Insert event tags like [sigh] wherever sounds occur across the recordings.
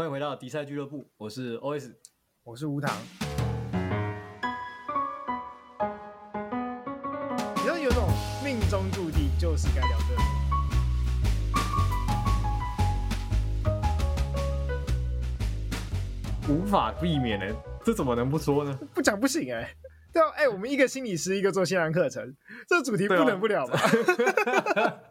欢迎回到迪赛俱乐部，我是 OS，我是吴糖。你说有种命中注定就是该聊这个，无法避免的，这怎么能不说呢？不讲不行哎、欸，对啊，哎、欸，我们一个心理师，一个做线上课程，这主题不能不聊吧？[laughs]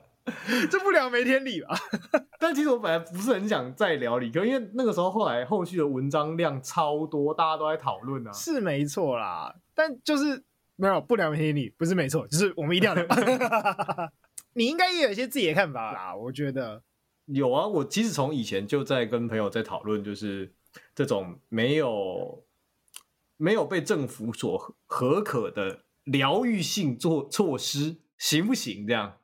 这不聊没天理吧？[laughs] 但其实我本来不是很想再聊理科，因为那个时候后来后续的文章量超多，大家都在讨论啊。是没错啦，但就是没有不聊没天理，不是没错，就是我们一定要聊。[laughs] [laughs] 你应该也有一些自己的看法啦，我觉得有啊。我其实从以前就在跟朋友在讨论，就是这种没有没有被政府所合可的疗愈性做措施行不行？这样。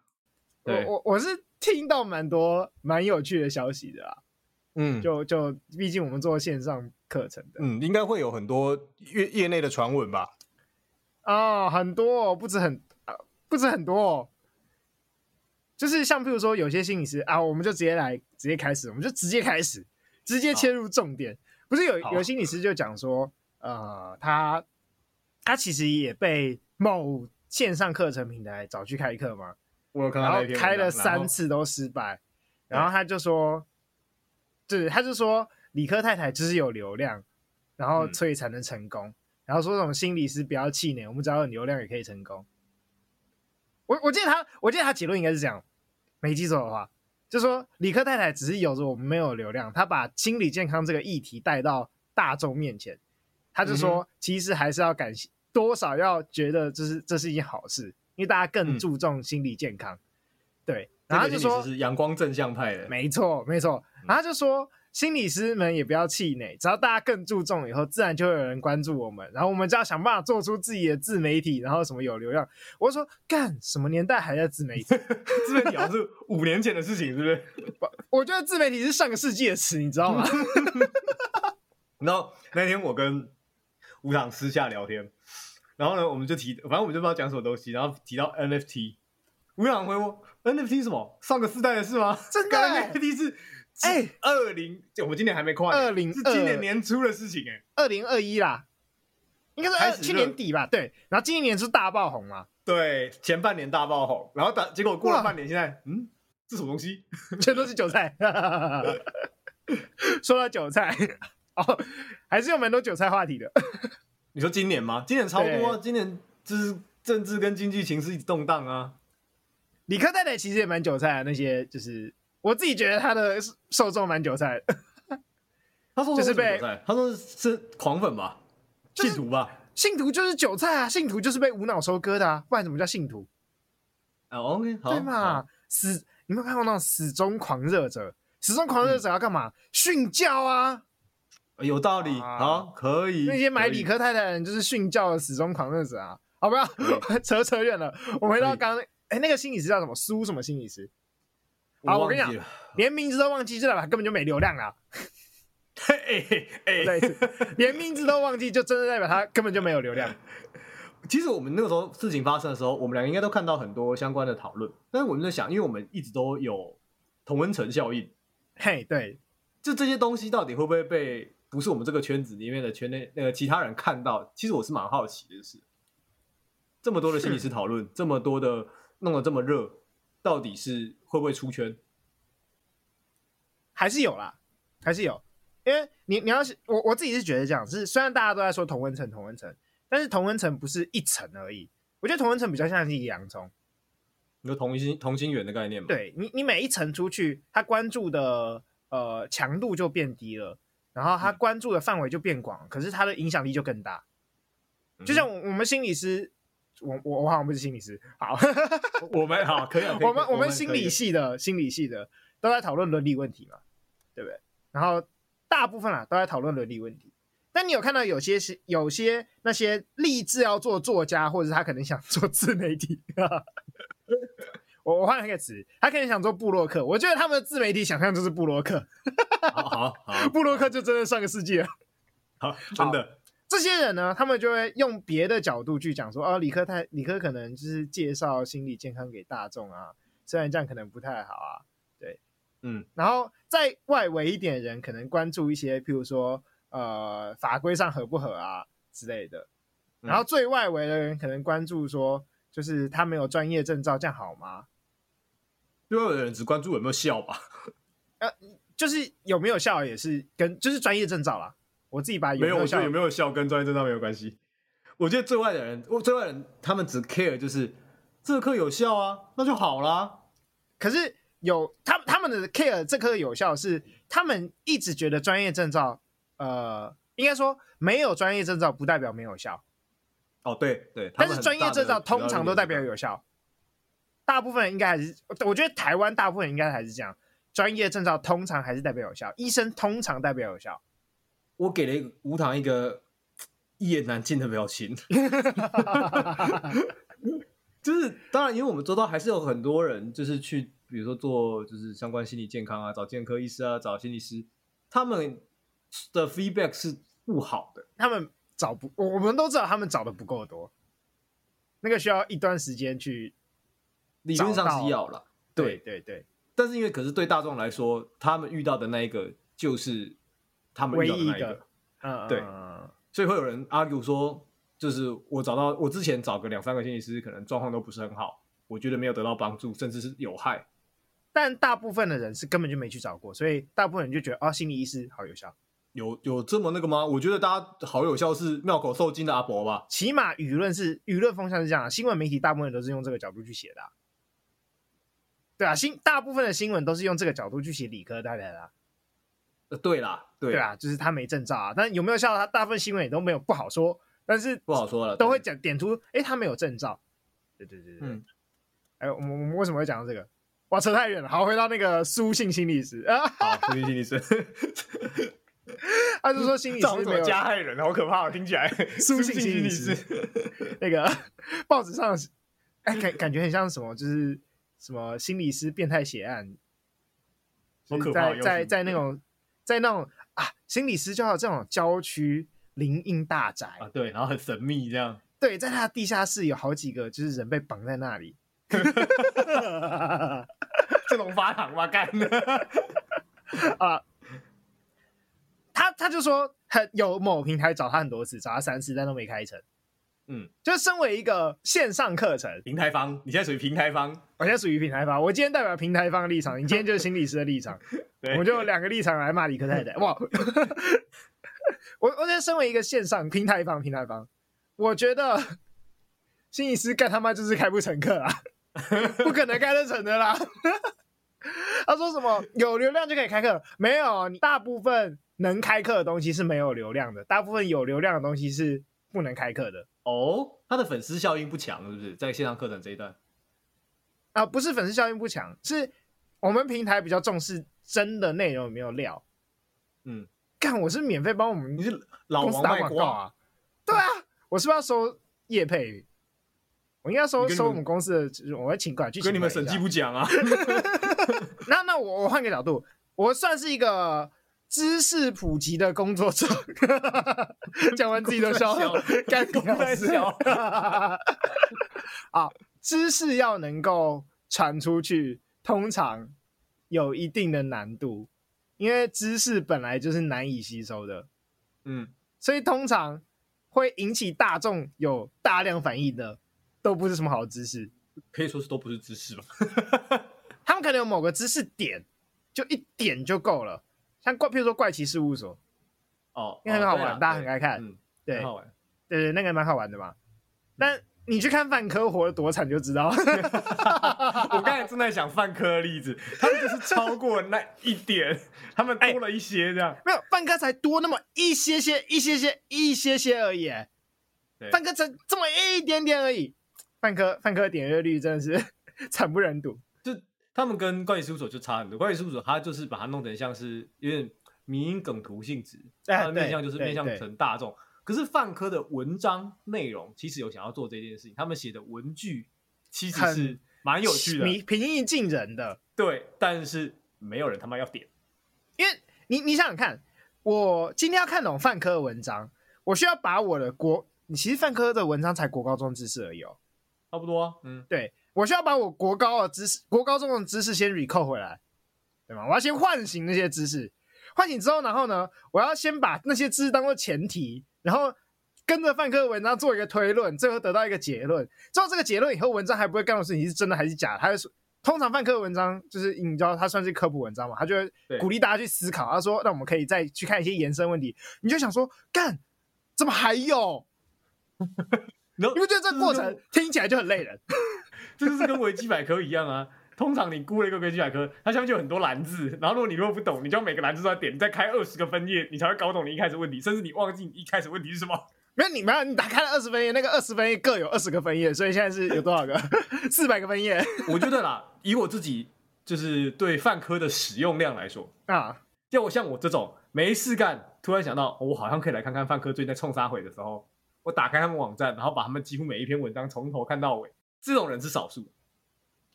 对我我我是听到蛮多蛮有趣的消息的啊，嗯，就就毕竟我们做线上课程的，嗯，应该会有很多业业内的传闻吧？啊、哦，很多、哦，不止很不止很多、哦，就是像譬如说有些心理师啊，我们就直接来直接开始，我们就直接开始，直接切入重点。不是有有心理师就讲说，呃，他他其实也被某线上课程平台找去开课吗？然后开了三次都失败，然后他就说，对，他就说理科太太就是有流量，然后所以才能成功，然后说这种心理师不要气馁，我们只要有流量也可以成功。我我记得他，我记得他结论应该是这样，没记错的话，就说理科太太只是有着我们没有流量，他把心理健康这个议题带到大众面前，他就说其实还是要感谢，多少要觉得这是这是一件好事。因为大家更注重心理健康，嗯、对，然后就说是阳光正向派的，没错没错，然后就说心理师们也不要气馁，只要大家更注重以后，自然就会有人关注我们，然后我们就要想办法做出自己的自媒体，然后什么有流量。我就说干什么年代还在自媒体？[laughs] 自媒体好像是五年前的事情，是不是？[laughs] 我觉得自媒体是上个世纪的词，你知道吗？[laughs] 然后那天我跟吴糖私下聊天。然后呢，我们就提，反正我们就不知道讲什么东西，然后提到 NFT，吴阳回我 NFT 是什么？上个世代的事吗？真的，NFT 是哎，二零，我们今年还没跨，二零是今年年初的事情哎，二零二一啦，应该是去年底吧？对，然后今年年初大爆红嘛？对，前半年大爆红，然后打结果过了半年，现在嗯，这什么东西？[laughs] 全都是韭菜。[laughs] 说到韭菜，哦，还是有蛮多韭菜话题的。你说今年吗？今年超多啊！今年就是政治跟经济形势一直动荡啊。理科太太其实也蛮韭菜啊，那些就是我自己觉得他的受众蛮韭菜的。他说就是被他说是狂粉吧，信徒吧，信徒就是韭菜啊，信徒就是被无脑收割的啊，不然怎么叫信徒？啊，OK，好，对嘛，死，你有没有看过那种死忠狂热者？死忠狂热者要干嘛？训教啊。有道理啊，好，可以。那些买理科太太的人就是训教的死忠狂热者啊，好不要 [laughs] 扯扯远了。我回到刚刚，哎，那个心理师叫什么？苏什么心理师？好，我跟你讲，连名字都忘记，这代表根本就没流量啊。嘿嘿嘿，对，连名字都忘记，就真的代表他根本就没有流量。[laughs] 其实我们那个时候事情发生的时候，我们俩应该都看到很多相关的讨论。但是我们在想，因为我们一直都有同温层效应，嘿，对，就这些东西到底会不会被？不是我们这个圈子里面的圈内那个其他人看到，其实我是蛮好奇的，是这么多的心理师讨论，这么多的弄得这么热，到底是会不会出圈？还是有啦，还是有，因为你你要是我我自己是觉得这样，是虽然大家都在说同温层同温层，但是同温层不是一层而已，我觉得同温层比较像是一个洋葱，你说同心同心圆的概念吗？对你你每一层出去，他关注的呃强度就变低了。然后他关注的范围就变广，嗯、可是他的影响力就更大。就像我们心理师，我我我好像不是心理师，好，我们好可以，[laughs] 可以，我们我们心理系的心理系的都在讨论伦理问题嘛，对不对？然后大部分啊都在讨论伦理问题。但你有看到有些是有些那些立志要做作家，或者是他可能想做自媒体。[laughs] 我我换一个词，他可能想做布洛克。我觉得他们的自媒体想象就是部落客。好好好，[laughs] 部落客就真的上个世纪了。好，真的。这些人呢，他们就会用别的角度去讲说，哦，理科太理科可能就是介绍心理健康给大众啊，虽然这样可能不太好啊。对，嗯，然后在外围一点人可能关注一些，譬如说呃法规上合不合啊之类的，然后最外围的人可能关注说，就是他没有专业证照，这样好吗？最外围的人只关注有没有效吧？[laughs] 呃，就是有没有效也是跟就是专业证照啦。我自己把有没有，没有，没有效跟专业证照没有关系。我觉得最外的人，我最外的人他们只 care 就是这课有效啊，那就好啦。可是有他他们的 care 这课有效是他们一直觉得专业证照，呃，应该说没有专业证照不代表没有效。哦，对对，但是专业证照通常都代表有效。大部分人应该还是，我觉得台湾大部分人应该还是这样，专业证照通常还是代表有效，医生通常代表有效。我给了一个无糖一个一言难尽的表情，[laughs] 就是当然，因为我们周遭还是有很多人，就是去比如说做就是相关心理健康啊，找健科医师啊，找心理师，他们的 feedback 是不好的，他们找不，我们都知道他们找的不够多，那个需要一段时间去。理论上是要了，对。对对，但是因为可是对大众来说，他们遇到的那一个就是他们遇到的那一个，嗯，对，所以会有人 argue 说，就是我找到我之前找个两三个心理师，可能状况都不是很好，我觉得没有得到帮助，甚至是有害。但大部分的人是根本就没去找过，所以大部分人就觉得啊，心理医师好有效，有有这么那个吗？我觉得大家好有效是妙口受惊的阿伯吧，起码舆论是舆论风向是这样，新闻媒体大部分都是用这个角度去写的。对啊，新大部分的新闻都是用这个角度去写理科带来的、啊。呃，对啦，对，对啊，就是他没证照啊，但有没有效？他大部分新闻也都没有不好说，但是不好说了，都会讲点出，哎，他没有证照。对对对对，嗯，哎，我们我们为什么会讲到这个？哇，扯太远了。好，回到那个书信心理师啊，[laughs] 好，书信心理师，他是说心理师没有加害人，好可怕，听起来书信心理师 [laughs] 那个报纸上，哎，感感觉很像什么，就是。什么心理师变态血案？在在在那种在那种啊，心理师就要这种郊区林荫大宅啊，对，然后很神秘这样。对，在他的地下室有好几个，就是人被绑在那里。这种发糖吗？干的啊！他他就说，很有某平台找他很多次，找他三次，但都没开成。嗯，就身为一个线上课程平台方，你现在属于平台方，我现在属于平台方。我今天代表平台方的立场，你今天就是心理师的立场，[laughs] 对我就两个立场来骂理科太太。哇，[laughs] 我我觉得身为一个线上平台方，平台方，我觉得心理师干他妈就是开不成课啊，[laughs] 不可能开得成的啦。他说什么有流量就可以开课？没有，你大部分能开课的东西是没有流量的，大部分有流量的东西是不能开课的。哦，他的粉丝效应不强，是不是？在线上课程这一段啊，不是粉丝效应不强，是我们平台比较重视真的内容有没有料。嗯，看我是免费帮我们，你是老王卖瓜啊？对啊，我是不是要收叶配？我应该收收我们公司的，我会请过来去。跟你们审计部讲啊？[laughs] 那那我我换个角度，我算是一个。知识普及的工作者，[laughs] 讲完自己都笑了，干什么笑？啊，[laughs] 知识要能够传出去，通常有一定的难度，因为知识本来就是难以吸收的，嗯，所以通常会引起大众有大量反应的，都不是什么好知识，可以说是都不是知识吧？他们可能有某个知识点，就一点就够了。像怪，譬如说怪奇事务所，哦，因为很好玩，大家很爱看，对，很好玩，对对，那个蛮好玩的嘛。但你去看范科活得多惨就知道。[laughs] [laughs] 我刚才正在想范科的例子，他们就是超过那一点，他们多了一些这样。没有，范科才多那么一些些、一些些、一些些而已。范科才这么一点点而已。范科范科点阅率真的是 [laughs] 惨不忍睹。他们跟怪奇事务所就差很多，怪奇事务所他就是把它弄成像是有点迷因梗图性质，它的面向就是面向成大众。可是范科的文章内容其实有想要做这件事情，他们写的文句其实是蛮有趣的，平易近人的。对，但是没有人他妈要点，因为你你想想看，我今天要看懂范科的文章，我需要把我的国，你其实范科的文章才国高中知识而已哦，差不多啊，嗯，对。我需要把我国高的知识、国高中的知识先 recall 回来，对吗？我要先唤醒那些知识，唤醒之后，然后呢，我要先把那些知识当做前提，然后跟着范科的文章做一个推论，最后得到一个结论。知道这个结论以后，文章还不会告诉你是真的还是假的，他就通常范科的文章就是你知道，他算是科普文章嘛，他就会鼓励大家去思考。他说，那我们可以再去看一些延伸问题。你就想说，干，怎么还有？[laughs] 你不觉得这过程听起来就很累人？这就是跟维基百科一样啊。通常你估了一个维基百科，它下面就有很多栏字，然后如果你如果不懂，你就要每个栏字都要点，你再开二十个分页，你才会搞懂你一开始问题，甚至你忘记你一开始问题是什么。没有，你没有，你打开了二十分页，那个二十分页各有二十个分页，所以现在是有多少个？[laughs] 四百个分页。我觉得啦，以我自己就是对泛科的使用量来说啊，要我像我这种没事干，突然想到、哦、我好像可以来看看泛科最近在冲啥毁的时候，我打开他们网站，然后把他们几乎每一篇文章从头看到尾，这种人是少数。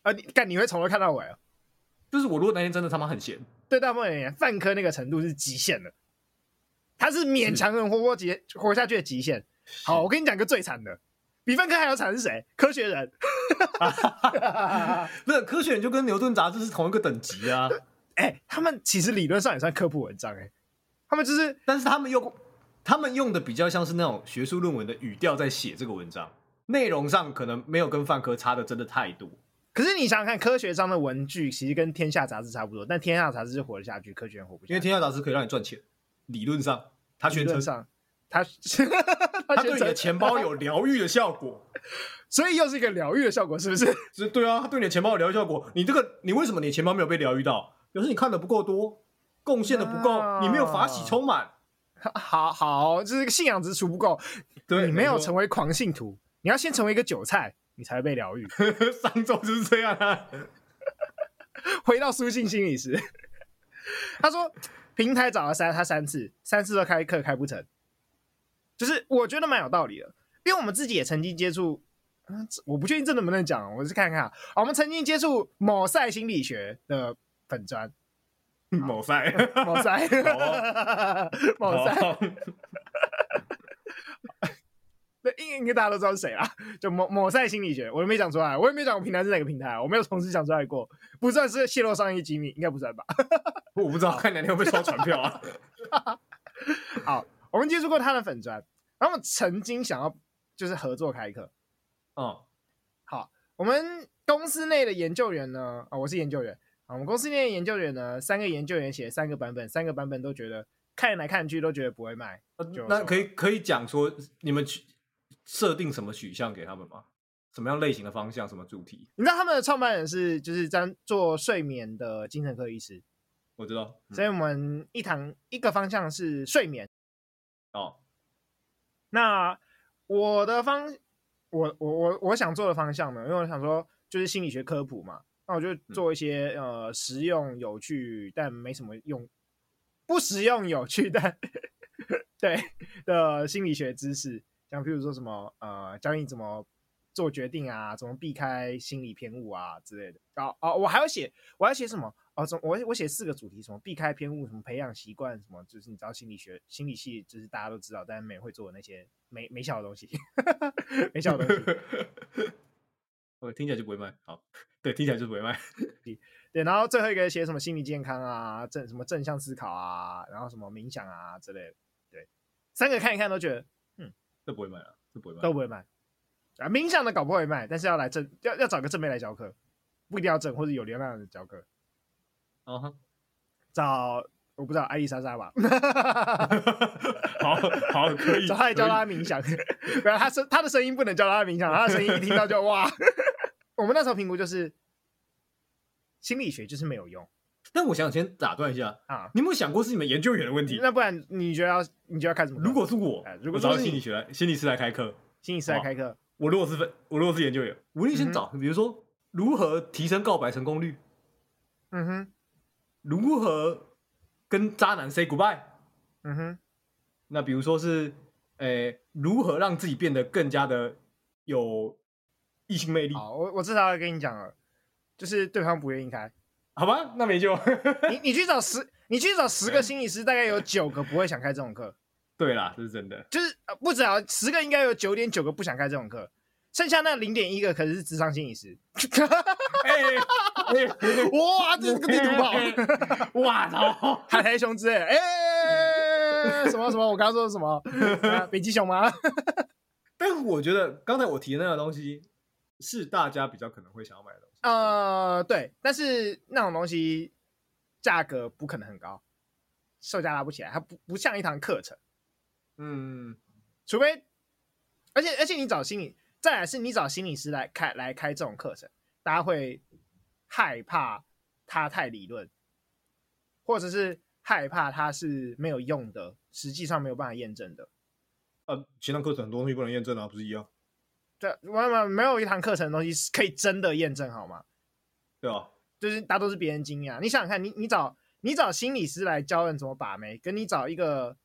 啊，你干你会从头看到尾啊？就是我如果那天真的他妈很闲，对大部分人泛科那个程度是极限的，他是勉强能活过极活下去的极限。好，我跟你讲个最惨的，比范科还要惨是谁？科学人，[laughs] 不是科学人就跟牛顿杂志是同一个等级啊。[laughs] 哎、欸，他们其实理论上也算科普文章哎、欸，他们就是，但是他们用他们用的比较像是那种学术论文的语调在写这个文章，内容上可能没有跟范科差的真的太多。可是你想想看，科学上的文具其实跟《天下》杂志差不多，但《天下》杂志是活得下去，科学人活不下去。因为《天下》杂志可以让你赚钱，理论上，他宣称上，它它 [laughs] 对你的钱包有疗愈的效果，[laughs] 所以又是一个疗愈的效果，是不是？是，对啊，他对你的钱包有疗愈效果。你这个，你为什么你的钱包没有被疗愈到？表示你看的不够多，贡献的不够，啊、你没有法喜充满。好好，这是个信仰之数不够，对，你没有成为狂信徒，你要先成为一个韭菜。你才会被疗愈。[laughs] 上周就是这样啊。回到书信心理师，他说平台找了三他三次，三次都开课开不成，就是我觉得蛮有道理的，因为我们自己也曾经接触，嗯，我不确定这能不能讲，我是看看啊，我们曾经接触某赛心理学的粉专，某赛 [laughs] 某赛某赛。[laughs] 那应应该大家都知道是谁啦？就某某赛心理学，我也没讲出来，我也没讲我平台是哪个平台，我没有同时讲出来过，不算是泄露商业机密，应该不算吧？[laughs] 我不知道，看两天会不会收传票啊？[laughs] 好，我们接触过他的粉砖，然后曾经想要就是合作开课。哦、嗯，好，我们公司内的研究员呢？啊、哦，我是研究员，我们公司内的研究员呢，三个研究员写三个版本，三个版本都觉得看来看去都觉得不会卖。呃、那可以可以讲说你们去。设定什么取向给他们吗？什么样类型的方向？什么主题？你知道他们的创办人是就是在做睡眠的精神科医师，我知道。所以我们一堂一个方向是睡眠。哦，那我的方，我我我我想做的方向呢？因为我想说就是心理学科普嘛，那我就做一些、嗯、呃实用有趣但没什么用，不实用有趣但 [laughs] 对的心理学知识。像譬如说什么呃，教你怎么做决定啊，怎么避开心理偏误啊之类的。哦哦，我还要写，我要写什么？哦，我我写四个主题，什么避开偏误，什么培养习惯，什么就是你知道心理学、心理系，就是大家都知道，但是没人会做的那些没没效的东西，[laughs] 没效的东西。[laughs] 我听起来就不会卖。好，对，听起来就不会卖。[laughs] 对，然后最后一个写什么心理健康啊，正什么正向思考啊，然后什么冥想啊之类的。对，三个看一看都觉得。都不会卖啊，这不会卖，都不会卖啊！冥想的搞不会卖，但是要来正，要要找个正妹来教课，不一定要正，或者有流量的教课。哦、uh -huh. 找我不知道艾丽莎莎吧？[laughs] 好好可以，找他来教他冥想。不要他声，他的声音不能教他冥想，他的声音一听到就哇！[laughs] 我们那时候评估就是心理学就是没有用。但我想先打断一下啊，你有没有想过是你们研究员的问题？那不然你觉得要你觉得要开什么？如果是我，如果找心理学来心理师来开课，心理师来开课，我如果是分，我如果是研究员，我一定先找、嗯，比如说如何提升告白成功率，嗯哼，如何跟渣男 say goodbye，嗯哼，那比如说是，诶、欸，如何让自己变得更加的有异性魅力？好，我我至少要跟你讲了，就是对方不愿意开。好吧，那没救。你你去找十，你去找十个心理师，大概有九个不会想开这种课。对啦，这是真的。就是不止啊，十个应该有九点九个不想开这种课，剩下那零点一个可能是智商心理师。哎、哇，这是个地图炮！哇操，[laughs] 海苔熊之类，哎、欸，[laughs] 什么什么？我刚刚说的什么？北极熊吗？[laughs] 但我觉得刚才我提的那个东西是大家比较可能会想要买的东西。呃，对，但是那种东西价格不可能很高，售价拉不起来，它不不像一堂课程。嗯，除非，而且而且你找心理，再来是你找心理师来开来开这种课程，大家会害怕他太理论，或者是害怕他是没有用的，实际上没有办法验证的。呃，其他课程很多东西不能验证啊，不是一样？对，没有没有一堂课程的东西是可以真的验证好吗？对啊，就是大多是别人经验。你想想看，你你找你找心理师来教人怎么把妹，跟你找一个。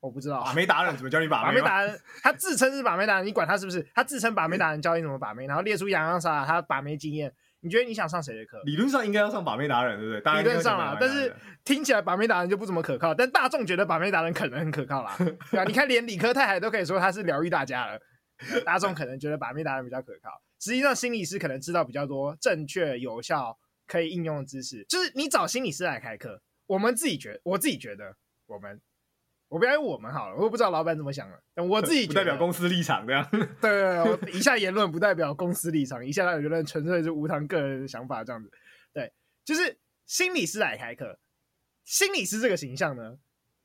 我不知道把妹达人怎么教你把妹？把妹达人，他自称是把妹达人，你管他是不是？他自称把妹达人，教你怎么把妹，然后列出洋洋洒洒他把妹经验。你觉得你想上谁的课？理论上应该要上把妹达人，对不对？理论上啊，但是听起来把妹达人就不怎么可靠。但大众觉得把妹达人可能很可靠啦，[laughs] 对啊，你看连理科太太都可以说他是疗愈大家了，大众可能觉得把妹达人比较可靠。实际上，心理师可能知道比较多正确、有效、可以应用的知识。就是你找心理师来开课，我们自己觉得，我自己觉得我们。我不要我们好了，我也不知道老板怎么想的。但我自己不代表公司立场这样。对 [laughs] 对对，以下言论不代表公司立场，以下言论纯粹是无糖个人的想法这样子。对，就是心理师来开课，心理师这个形象呢，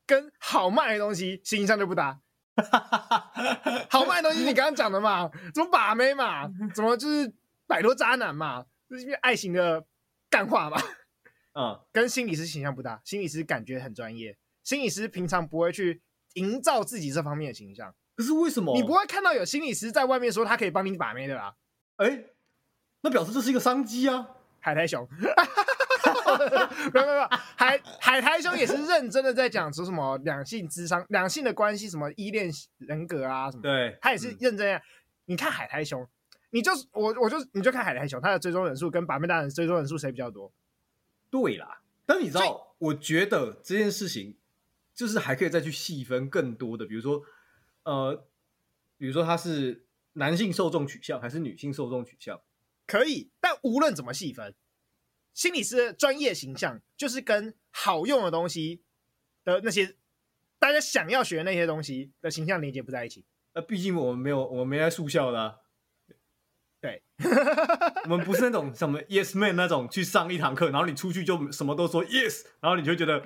跟好卖的东西形象就不搭。[laughs] 好卖的东西你刚刚讲的嘛，怎么把妹嘛，怎么就是摆脱渣男嘛，就是因为爱情的干话嘛。嗯，跟心理师形象不搭，心理师感觉很专业。心理师平常不会去营造自己这方面的形象，可是为什么？你不会看到有心理师在外面说他可以帮你把妹的吧？哎、欸，那表示这是一个商机啊！海苔熊，[laughs] 没有没有海海苔兄也是认真的在讲说什么两性智商、两性的关系，什么依恋人格啊什么。对，他也是认真。嗯、你看海苔兄，你就是我我就你就看海苔兄，他的追踪人数跟把妹大人追踪人数谁比较多？对啦，但你知道，我觉得这件事情。就是还可以再去细分更多的，比如说，呃，比如说他是男性受众取向还是女性受众取向，可以。但无论怎么细分，心理师的专业形象就是跟好用的东西的那些大家想要学的那些东西的形象连接不在一起。那，毕竟我们没有，我们没在速校的啊。对，[laughs] [laughs] 我们不是那种什么 yes man 那种去上一堂课，然后你出去就什么都说 yes，然后你就觉得。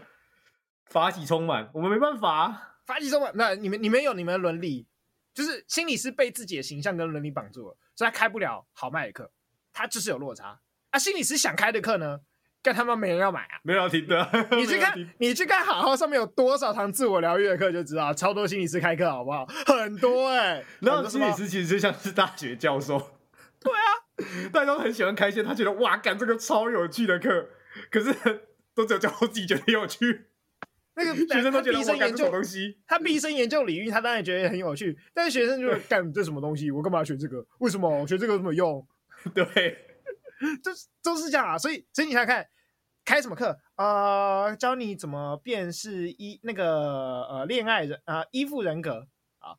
法喜充满，我们没办法啊。法喜充满，那你们你们有你们的伦理，就是心理师被自己的形象跟伦理绑住了，所以他开不了好卖的课，他就是有落差啊。心理师想开的课呢，干他妈没人要买啊，没人要听的。你去看，你去看好好上面有多少堂自我疗愈的课就知道，超多心理师开课好不好？很多哎、欸，然后心理师其实就像是大学教授，[laughs] 对啊，大家都很喜欢开一些他觉得哇，干这个超有趣的课，可是都只有教授自己觉得有趣。[laughs] 那个学生都觉得我干这种东西，他毕生研究领域，他当然觉得很有趣。但是学生就 [laughs] 干这什么东西？我干嘛学这个？为什么我学这个有什么用？对，就都是这样啊。所以，所以你想看开什么课？呃，教你怎么辨识一那个呃恋爱人啊、呃、依附人格啊，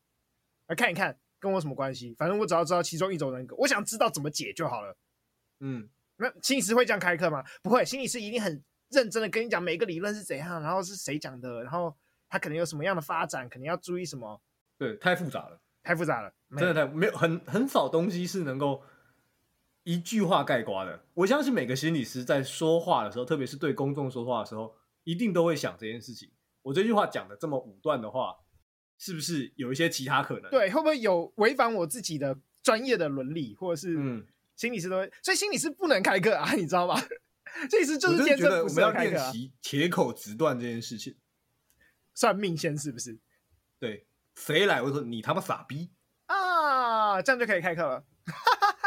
来看一看跟我什么关系？反正我只要知道其中一种人格，我想知道怎么解就好了。嗯，那心理师会这样开课吗？不会，心理师一定很。认真的跟你讲每个理论是怎样，然后是谁讲的，然后他可能有什么样的发展，可能要注意什么？对，太复杂了，太复杂了，真的太没有很很少东西是能够一句话概括的。我相信每个心理师在说话的时候，特别是对公众说话的时候，一定都会想这件事情。我这句话讲的这么武断的话，是不是有一些其他可能？对，会不会有违反我自己的专业的伦理，或者是嗯，心理师都会，所以心理师不能开课啊，[laughs] 你知道吗？这意思就是天生不适合开课啊！铁口直断这件事情，算命先是不是？对，谁来我说你他妈傻逼啊！这样就可以开课了，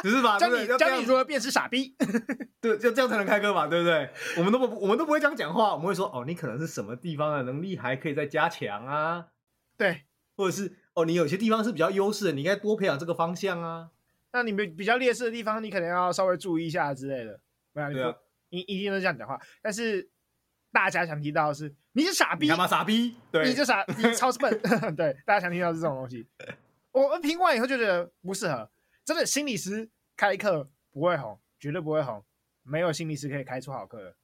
只是把？教你教你如何辨识傻逼，[laughs] 对，就这样才能开课嘛，对不对？我们都不，我们都不会这样讲话，我们会说哦，你可能是什么地方的能力还可以再加强啊？对，或者是哦，你有些地方是比较优势的，你应该多培养这个方向啊。那你们比较劣势的地方，你可能要稍微注意一下之类的，没有。你一定都这样讲话，但是大家想听到的是你是傻逼，你他妈傻逼，对，你就傻，你超笨 [laughs] [laughs] 对，大家想听到是这种东西。我听完以后就觉得不适合，真的心理师开课不会红，绝对不会红。没有心理师可以开出好课的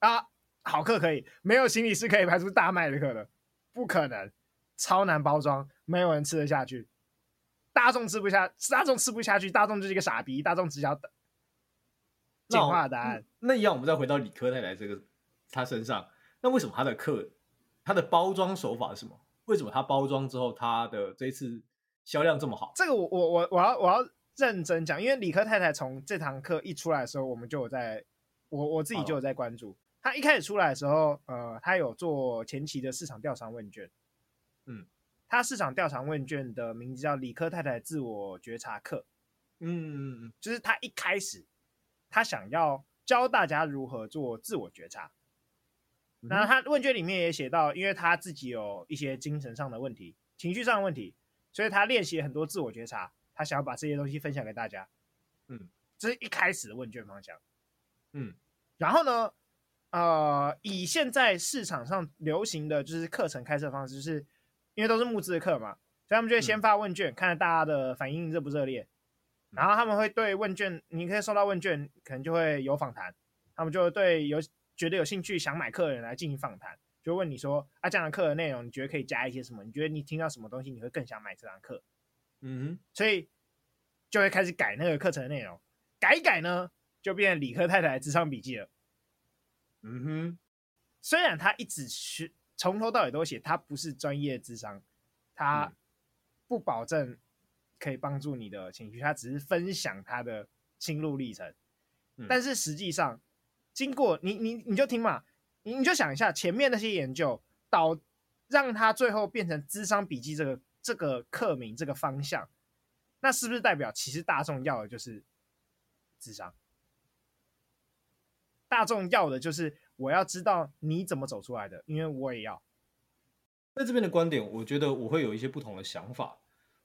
啊，好课可以，没有心理师可以排出大卖的课的，不可能，超难包装，没有人吃得下去，大众吃不下，大众吃不下去，大众就是一个傻逼，大众只想等简化的答案。那一样，我们再回到理科太太这个他身上，那为什么他的课，他的包装手法是什么？为什么他包装之后，他的这一次销量这么好？这个我我我我要我要认真讲，因为理科太太从这堂课一出来的时候，我们就有在，我我自己就有在关注。他一开始出来的时候，呃，他有做前期的市场调查问卷，嗯，他市场调查问卷的名字叫理科太太自我觉察课，嗯嗯嗯，就是他一开始他想要教大家如何做自我觉察。然后他问卷里面也写到，因为他自己有一些精神上的问题、情绪上的问题，所以他练习很多自我觉察，他想要把这些东西分享给大家。嗯，这是一开始的问卷方向。嗯，然后呢，呃，以现在市场上流行的就是课程开设方式，就是因为都是募资的课嘛，所以他们就会先发问卷，嗯、看看大家的反应热不热烈。然后他们会对问卷，你可以收到问卷，可能就会有访谈，他们就会对有。觉得有兴趣想买课的人来进行访谈，就问你说啊，这样的课的内容你觉得可以加一些什么？你觉得你听到什么东西你会更想买这堂课？嗯哼，所以就会开始改那个课程的内容，改一改呢，就变成理科太太的咨商笔记了。嗯哼，虽然他一直是从头到尾都写他不是专业智商，他不保证可以帮助你的情绪，他只是分享他的心路历程，嗯、但是实际上。经过你你你就听嘛，你就想一下前面那些研究导让他最后变成智商笔记这个这个课名这个方向，那是不是代表其实大众要的就是智商？大众要的就是我要知道你怎么走出来的，因为我也要。在这边的观点，我觉得我会有一些不同的想法。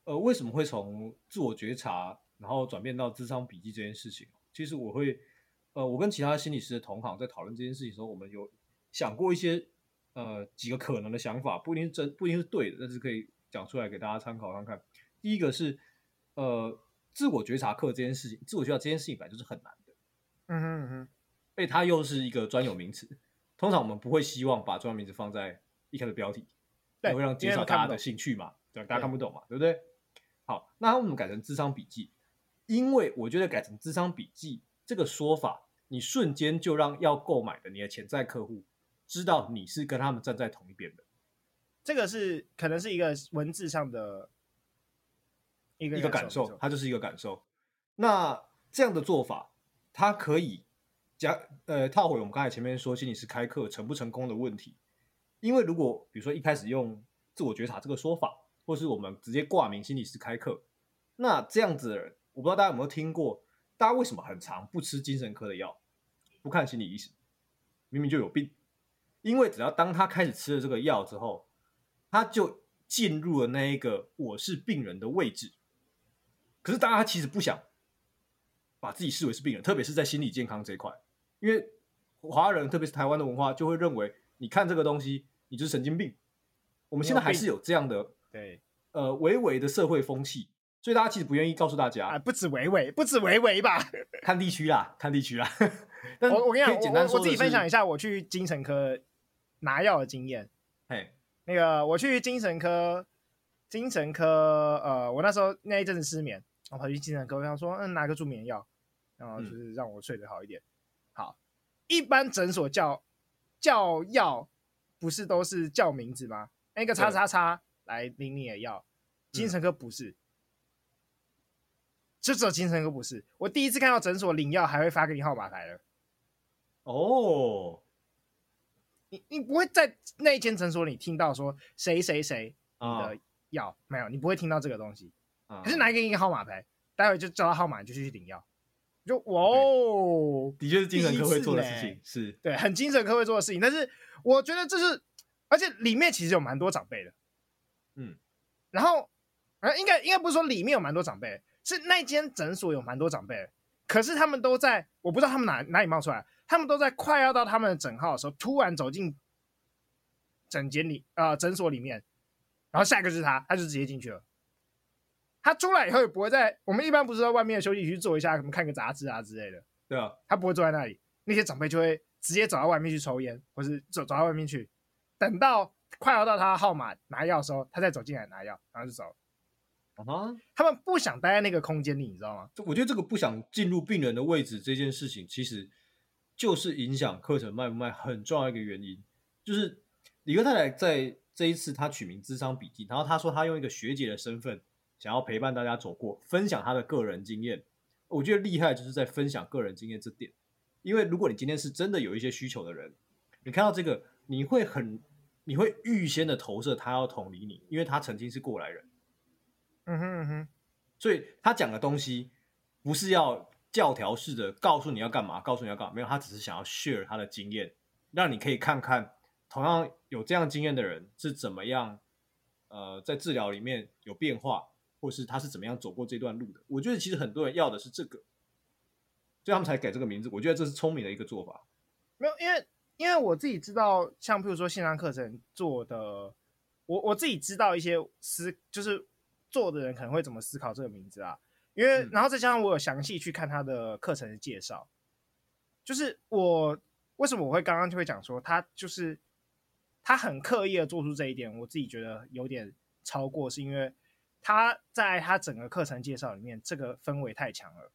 呃，为什么会从自我觉察然后转变到智商笔记这件事情？其实我会。呃，我跟其他心理师的同行在讨论这件事情的时候，我们有想过一些呃几个可能的想法，不一定是真，不一定是对的，但是可以讲出来给大家参考看看。第一个是呃自我觉察课这件事情，自我觉察这件事情本来就是很难的，嗯哼嗯哼，所以它又是一个专有名词，通常我们不会希望把专有名词放在一开始标题，对，会让减少大家的兴趣嘛，对，大家看不懂嘛，对，对不对？好，那我们改成智商笔记，因为我觉得改成智商笔记。这个说法，你瞬间就让要购买的你的潜在客户知道你是跟他们站在同一边的。这个是可能是一个文字上的一个一个感受，它就是一个感受。那这样的做法，它可以加呃套回我们刚才前面说心理师开课成不成功的问题。因为如果比如说一开始用自我觉察这个说法，或是我们直接挂名心理师开课，那这样子的人，我不知道大家有没有听过。大家为什么很常不吃精神科的药，不看心理医生？明明就有病，因为只要当他开始吃了这个药之后，他就进入了那一个我是病人的位置。可是大家其实不想把自己视为是病人，特别是在心理健康这一块，因为华人特别是台湾的文化就会认为，你看这个东西，你就是神经病。我们现在还是有这样的对呃微微的社会风气。所以大家其实不愿意告诉大家啊，不止维维，不止维维吧？看地区啦，看地区啦。[laughs] 我我跟你讲，我，我自己分享一下我去精神科拿药的经验。嘿，那个我去精神科，精神科呃，我那时候那一阵子失眠，我跑去精神科，我想说，嗯，拿个助眠药，然后就是让我睡得好一点。嗯、好，一般诊所叫叫药，不是都是叫名字吗？那个叉叉叉来领你的药，精神科不是。嗯就只有精神科不是，我第一次看到诊所领药还会发给你号码牌了。哦，你你不会在那一间诊所里听到说谁谁谁你的药、哦、没有，你不会听到这个东西。可是拿给你一个号码牌，待会就叫他号码，你就去领药。就哇哦，的确是精神科会做的事情，是对，很精神科会做的事情。但是我觉得这是，而且里面其实有蛮多长辈的。嗯，然后啊，应该应该不是说里面有蛮多长辈。是那间诊所有蛮多长辈，可是他们都在，我不知道他们哪哪里冒出来，他们都在快要到他们的诊号的时候，突然走进诊间里啊、呃、诊所里面，然后下一个就是他，他就直接进去了。他出来以后也不会在我们一般不是在外面的休息区坐一下，什么看个杂志啊之类的。对啊，他不会坐在那里，那些长辈就会直接走到外面去抽烟，或是走走到外面去，等到快要到他的号码拿药的时候，他再走进来拿药，然后就走了。啊哈，他们不想待在那个空间里，你知道吗？我觉得这个不想进入病人的位置这件事情，其实就是影响课程卖不卖很重要一个原因。就是李克太太在这一次他取名《智商笔记》，然后他说他用一个学姐的身份，想要陪伴大家走过，分享他的个人经验。我觉得厉害就是在分享个人经验这点，因为如果你今天是真的有一些需求的人，你看到这个，你会很，你会预先的投射他要同理你，因为他曾经是过来人。嗯哼嗯哼，所以他讲的东西不是要教条式的告诉你要干嘛，告诉你要干嘛，没有，他只是想要 share 他的经验，让你可以看看同样有这样经验的人是怎么样，呃，在治疗里面有变化。或是他是怎么样走过这段路的？我觉得其实很多人要的是这个，所以他们才改这个名字。我觉得这是聪明的一个做法。没有，因为因为我自己知道，像譬如说线上课程做的，我我自己知道一些思，就是做的人可能会怎么思考这个名字啊。因为、嗯、然后再加上我有详细去看他的课程的介绍，就是我为什么我会刚刚就会讲说他就是他很刻意的做出这一点，我自己觉得有点超过，是因为。他在他整个课程介绍里面，这个氛围太强了。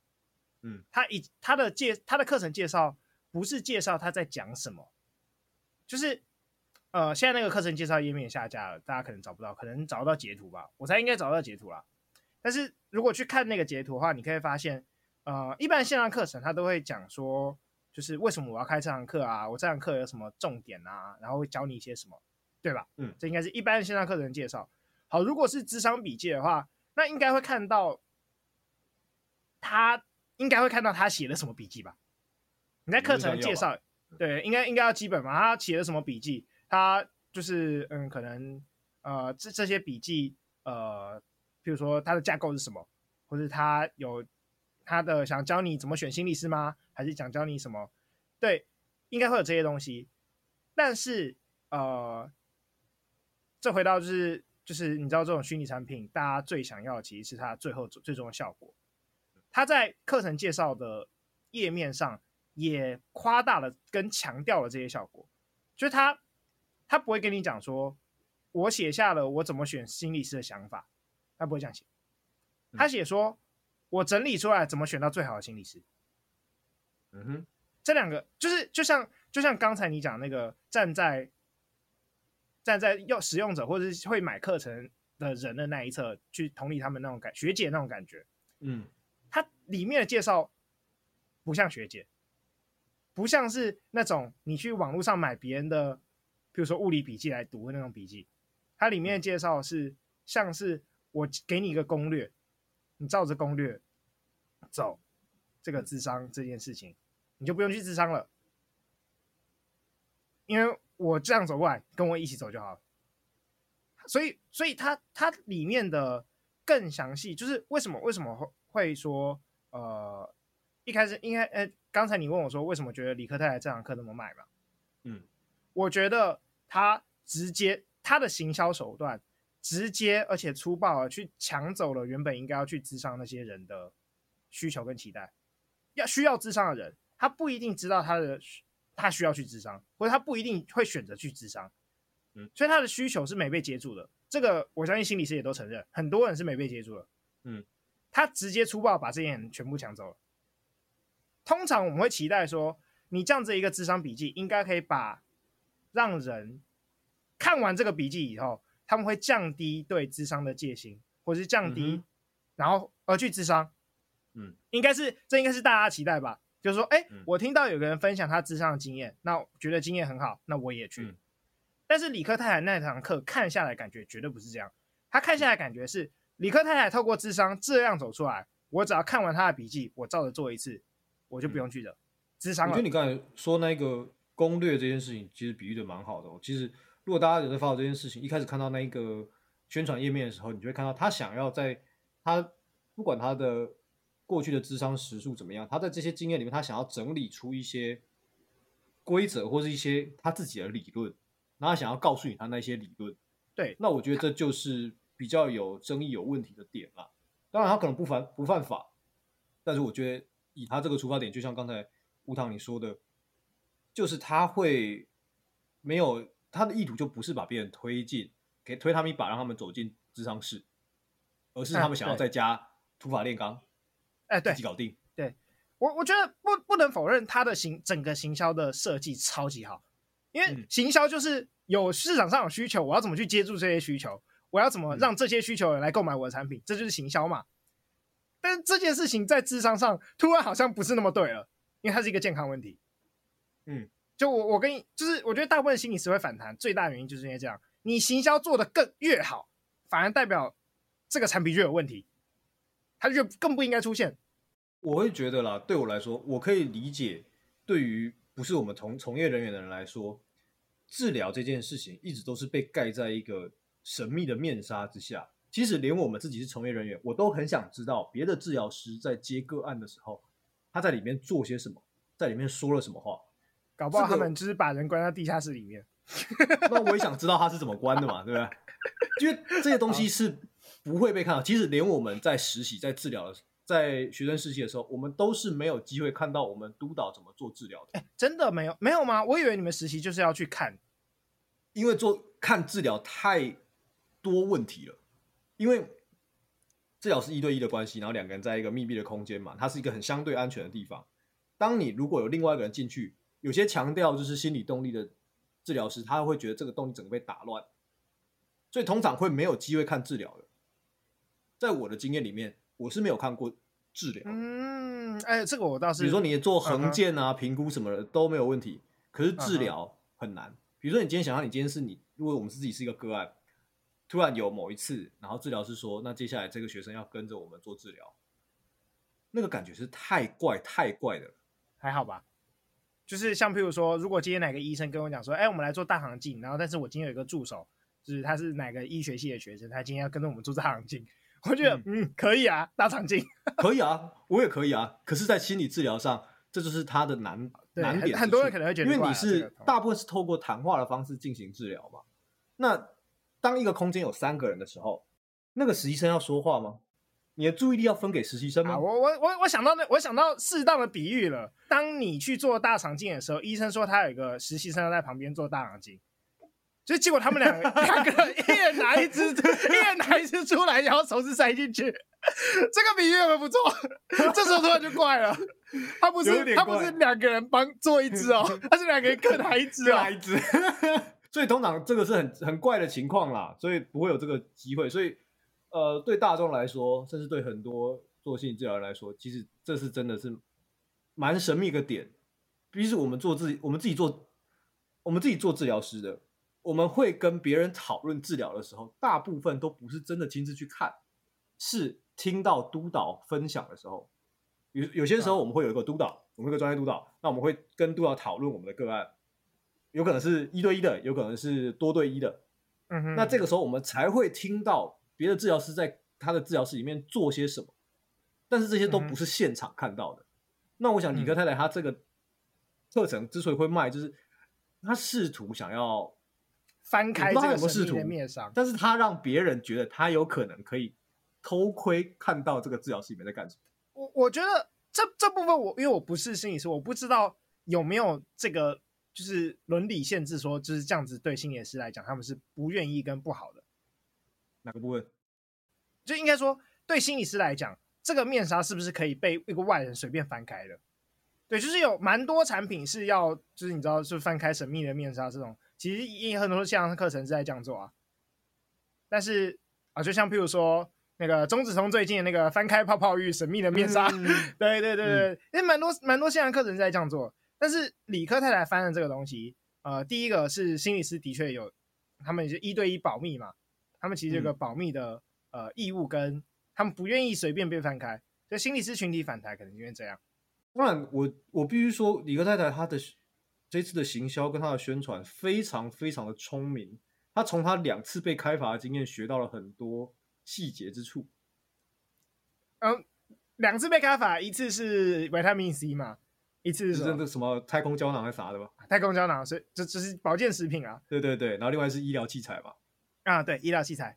嗯，他以他的介他的课程介绍不是介绍他在讲什么，就是呃，现在那个课程介绍页面下架了，大家可能找不到，可能找得到截图吧，我才应该找到截图啦。但是如果去看那个截图的话，你可以发现，呃，一般线上课程他都会讲说，就是为什么我要开这堂课啊？我这堂课有什么重点啊？然后会教你一些什么，对吧？嗯，这应该是一般线上课程介绍。好，如果是智商笔记的话，那应该会看到他应该会看到他写了什么笔记吧？你在课程介绍，对，应该应该要基本嘛。他写了什么笔记？他就是嗯，可能呃，这这些笔记呃，比如说它的架构是什么，或者他有他的想教你怎么选心理师吗？还是想教你什么？对，应该会有这些东西。但是呃，这回到就是。就是你知道这种虚拟产品，大家最想要的其实是它最后最终的效果。它在课程介绍的页面上也夸大了跟强调了这些效果。就是他他不会跟你讲说，我写下了我怎么选心理师的想法，他不会这样写。他写说，我整理出来怎么选到最好的心理师。嗯哼，这两个就是就像就像刚才你讲那个站在。站在要使用者或者是会买课程的人的那一侧去同理他们那种感学姐那种感觉，嗯，它里面的介绍不像学姐，不像是那种你去网络上买别人的，比如说物理笔记来读的那种笔记，它里面介绍是像是我给你一个攻略，你照着攻略走，这个智商这件事情，你就不用去智商了，因为。我这样走过来，跟我一起走就好了。所以，所以它它里面的更详细，就是为什么为什么会会说，呃，一开始应该，呃，刚才你问我说为什么觉得理科太太这堂课那么卖嘛？嗯，我觉得他直接他的行销手段直接而且粗暴的去抢走了原本应该要去咨商那些人的需求跟期待。要需要咨商的人，他不一定知道他的。他需要去咨商，或者他不一定会选择去咨商，嗯，所以他的需求是没被接住的。这个我相信心理师也都承认，很多人是没被接住的，嗯，他直接粗暴把这些人全部抢走了。通常我们会期待说，你这样子一个智商笔记，应该可以把让人看完这个笔记以后，他们会降低对智商的戒心，或者是降低，然后而去智商，嗯，应该是这应该是大家期待吧。就是说，哎、欸，嗯、我听到有个人分享他智商的经验，那觉得经验很好，那我也去。嗯、但是理科太太那堂课看下来，感觉绝对不是这样。他看下来感觉是理科太太透过智商这样走出来，我只要看完他的笔记，我照着做一次，我就不用去了。智商、嗯。我觉得你刚才说那个攻略这件事情，其实比喻的蛮好的、哦。其实如果大家有在 follow 这件事情，一开始看到那一个宣传页面的时候，你就会看到他想要在他不管他的。过去的智商时数怎么样？他在这些经验里面，他想要整理出一些规则或是一些他自己的理论，然后他想要告诉你他那些理论。对，那我觉得这就是比较有争议、有问题的点了。当然他可能不犯不犯法，但是我觉得以他这个出发点，就像刚才吴唐你说的，就是他会没有他的意图，就不是把别人推进，给推他们一把，让他们走进智商室，而是他们想要在家土法炼钢，哎，对，自己搞定。对我，我觉得不不能否认他的行整个行销的设计超级好，因为行销就是有市场上有需求，我要怎么去接住这些需求。我要怎么让这些需求人来购买我的产品？嗯、这就是行销嘛。但是这件事情在智商上突然好像不是那么对了，因为它是一个健康问题。嗯，就我我跟你就是，我觉得大部分心理师会反弹，最大原因就是因为这样。你行销做的更越好，反而代表这个产品越有问题，它就更不应该出现。我会觉得啦，对我来说，我可以理解，对于不是我们从从业人员的人来说，治疗这件事情一直都是被盖在一个。神秘的面纱之下，其实连我们自己是从业人员，我都很想知道别的治疗师在接个案的时候，他在里面做些什么，在里面说了什么话。搞不好他们只是把人关在地下室里面。[laughs] 那我也想知道他是怎么关的嘛，对不对？因为这些东西是不会被看到。其实连我们在实习、在治疗的、在学生实习的时候，我们都是没有机会看到我们督导怎么做治疗的。哎，真的没有没有吗？我以为你们实习就是要去看，因为做看治疗太。多问题了，因为治疗是一对一的关系，然后两个人在一个密闭的空间嘛，它是一个很相对安全的地方。当你如果有另外一个人进去，有些强调就是心理动力的治疗师，他会觉得这个动力整个被打乱，所以通常会没有机会看治疗的。在我的经验里面，我是没有看过治疗。嗯，哎，这个我倒是，比如说你做横件啊、评估什么的都没有问题，可是治疗很难。比如说你今天想象你今天是你，如果我们自己是一个个案。突然有某一次，然后治疗师说：“那接下来这个学生要跟着我们做治疗。”那个感觉是太怪太怪的，还好吧？就是像譬如说，如果今天哪个医生跟我讲说：“哎，我们来做大肠镜。”然后，但是我今天有一个助手，就是他是哪个医学系的学生，他今天要跟着我们做大肠镜。我觉得，嗯，嗯，可以啊，大肠镜 [laughs] 可以啊，我也可以啊。可是，在心理治疗上，这就是他的难难点。很多人可能会觉得，因为你是大部分是透过谈话的方式进行治疗嘛，那。当一个空间有三个人的时候，那个实习生要说话吗？你的注意力要分给实习生吗？啊、我我我我想到那我想到适当的比喻了。当你去做大肠镜的时候，医生说他有一个实习生在旁边做大肠镜，就结果他们两个 [laughs] 两个人一人拿一只，一人拿一只出来，然后手指塞进去。这个比喻有没有不错？这时候突然就怪了，他不是他不是两个人帮做一只哦，[laughs] 他是两个人各拿一支哦，拿一支。[laughs] 所以通常这个是很很怪的情况啦，所以不会有这个机会。所以，呃，对大众来说，甚至对很多做心理治疗人来说，其实这是真的是蛮神秘一个点。比如我们做自己，我们自己做，我们自己做治疗师的，我们会跟别人讨论治疗的时候，大部分都不是真的亲自去看，是听到督导分享的时候。有有些时候我们会有一个督导，我们有一个专业督导，那我们会跟督导讨论我们的个案。有可能是一对一的，有可能是多对一的。嗯哼，那这个时候我们才会听到别的治疗师在他的治疗室里面做些什么，但是这些都不是现场看到的。嗯、那我想理科太太她这个课程之所以会卖，就是他试图想要翻开这个神秘的面纱，但是他让别人觉得他有可能可以偷窥看到这个治疗室里面在干什么。我我觉得这这部分我因为我不是心理师，我不知道有没有这个。就是伦理限制说就是这样子，对心理师来讲，他们是不愿意跟不好的。哪个部分？就应该说，对心理师来讲，这个面纱是不是可以被一个外人随便翻开的？对，就是有蛮多产品是要，就是你知道，是翻开神秘的面纱这种，其实也很多线上课程是在这样做啊。但是啊，就像譬如说那个钟子通最近的那个翻开泡泡浴神秘的面纱，嗯、对对对对，嗯、因为蛮多蛮多线上课程是在这样做。但是理科太太翻的这个东西，呃，第一个是心理师的确有，他们就一对一保密嘛，他们其实有个保密的、嗯、呃义务，跟他们不愿意随便被翻开，所以心理师群体反弹可能因为这样。当然，我我必须说，理科太太她的这次的行销跟她的宣传非常非常的聪明，她从她两次被开罚的经验学到了很多细节之处。嗯，两次被开罚，一次是维他命 C 嘛。一次是那个，什么太空胶囊还是啥的吧？太空胶囊是这只是保健食品啊。对对对，然后另外是医疗器材吧。啊，对，医疗器材。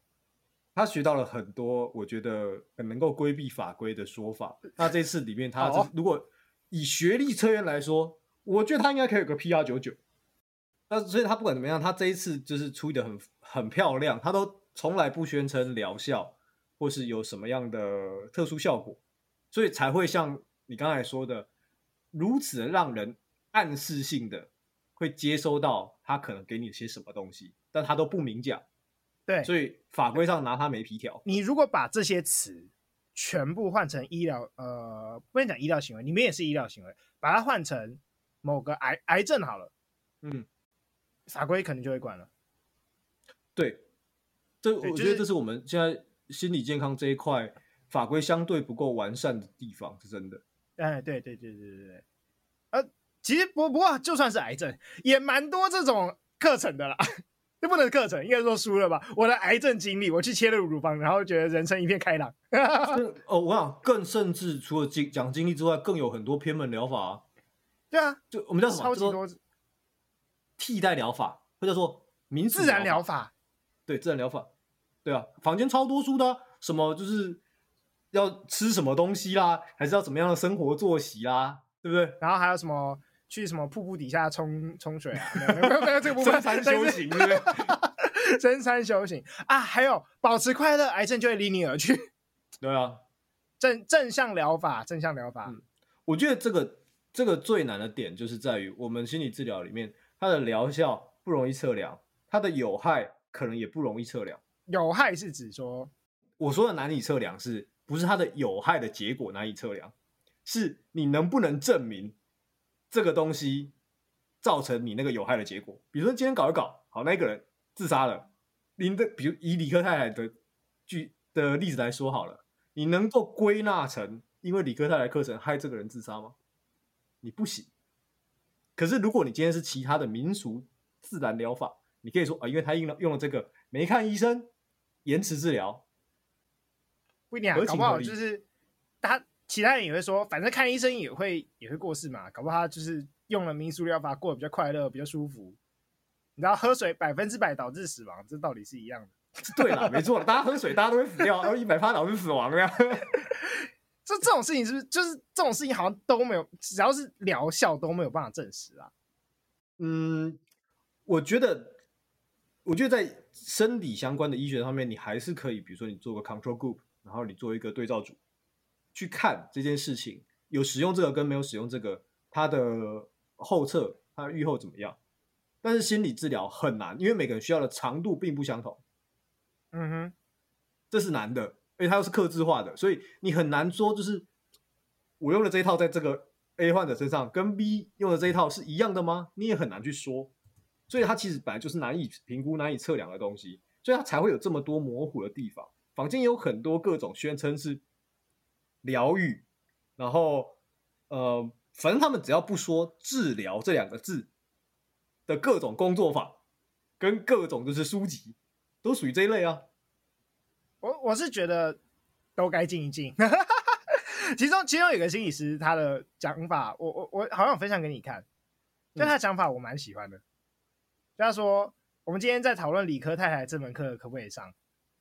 他学到了很多，我觉得很能够规避法规的说法。那这次里面，他如果以学历车员来说，我觉得他应该可以有个 PR 九九。那所以他不管怎么样，他这一次就是处理得很很漂亮，他都从来不宣称疗效或是有什么样的特殊效果，所以才会像你刚才说的，如此的让人暗示性的会接收到他可能给你些什么东西，但他都不明讲。对，所以法规上拿他没皮条。你如果把这些词全部换成医疗，呃，不能讲医疗行为，你们也是医疗行为，把它换成某个癌癌症好了，嗯。法规可能就会管了。对，这我觉得这是我们现在心理健康这一块法规相对不够完善的地方，是真的。哎，对对对对对对。呃，其实不不过就算是癌症，也蛮多这种课程的啦。这不能课程，应该说输了吧？我的癌症经历，我去切了乳房，然后觉得人生一片开朗。哦，我想更甚至除了经讲经历之外，更有很多偏门疗法啊。对啊，就我们叫什么？超级多。替代疗法，或者说民自然疗法，对自然疗法，对啊，房间超多书的、啊，什么就是要吃什么东西啦，还是要怎么样的生活作息啦，对不对？然后还有什么去什么瀑布底下冲冲水啊？[laughs] 没有没有这个部分，[laughs] 深山修行，对不对？深山修行啊，还有保持快乐，癌症就会离你而去。[laughs] 对啊，正正向疗法，正向疗法、嗯。我觉得这个这个最难的点就是在于我们心理治疗里面。它的疗效不容易测量，它的有害可能也不容易测量。有害是指说，我说的难以测量是，是不是它的有害的结果难以测量？是你能不能证明这个东西造成你那个有害的结果？比如说今天搞一搞，好，那个人自杀了，您的，比如以理科太太的举的例子来说好了，你能够归纳成因为理科太太课程害这个人自杀吗？你不行。可是，如果你今天是其他的民俗自然疗法，你可以说啊，因为他用了用了这个，没看医生，延迟治疗，不一定啊，搞不好就是他其他人也会说，反正看医生也会也会过世嘛，搞不好他就是用了民俗疗法过得比较快乐，比较舒服。你知道喝水百分之百导致死亡，这道理是一样的。对了，没错，大家喝水大家都会死掉，然后一百趴导致死亡这样。[laughs] 这这种事情是不是就是这种事情好像都没有，只要是疗效都没有办法证实啊？嗯，我觉得，我觉得在生理相关的医学上面，你还是可以，比如说你做个 control group，然后你做一个对照组，去看这件事情有使用这个跟没有使用这个，它的后侧、它的预后怎么样？但是心理治疗很难，因为每个人需要的长度并不相同。嗯哼，这是难的。而且它又是克制化的，所以你很难说，就是我用的这一套在这个 A 患者身上，跟 B 用的这一套是一样的吗？你也很难去说。所以它其实本来就是难以评估、难以测量的东西，所以它才会有这么多模糊的地方。坊间有很多各种宣称是疗愈，然后呃，反正他们只要不说治疗这两个字的各种工作法，跟各种就是书籍，都属于这一类啊。我我是觉得都该静一静。[laughs] 其中其中有个心理师，他的讲法，我我我好像分享给你看，就他的讲法我蛮喜欢的。就他说，我们今天在讨论理科太太这门课可不可以上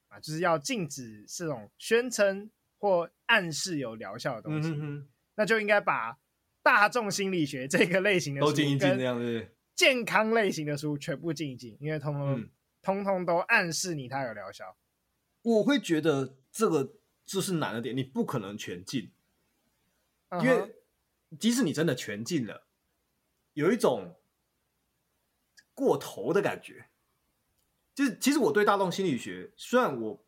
啊？就是要禁止这种宣称或暗示有疗效的东西，嗯、哼哼那就应该把大众心理学这个类型的书都静一静，这样子健康类型的书全部静一静，因为通通、嗯、通通都暗示你它有疗效。我会觉得这个就是难的点，你不可能全禁，uh huh. 因为即使你真的全进了，有一种过头的感觉。就是其实我对大众心理学，虽然我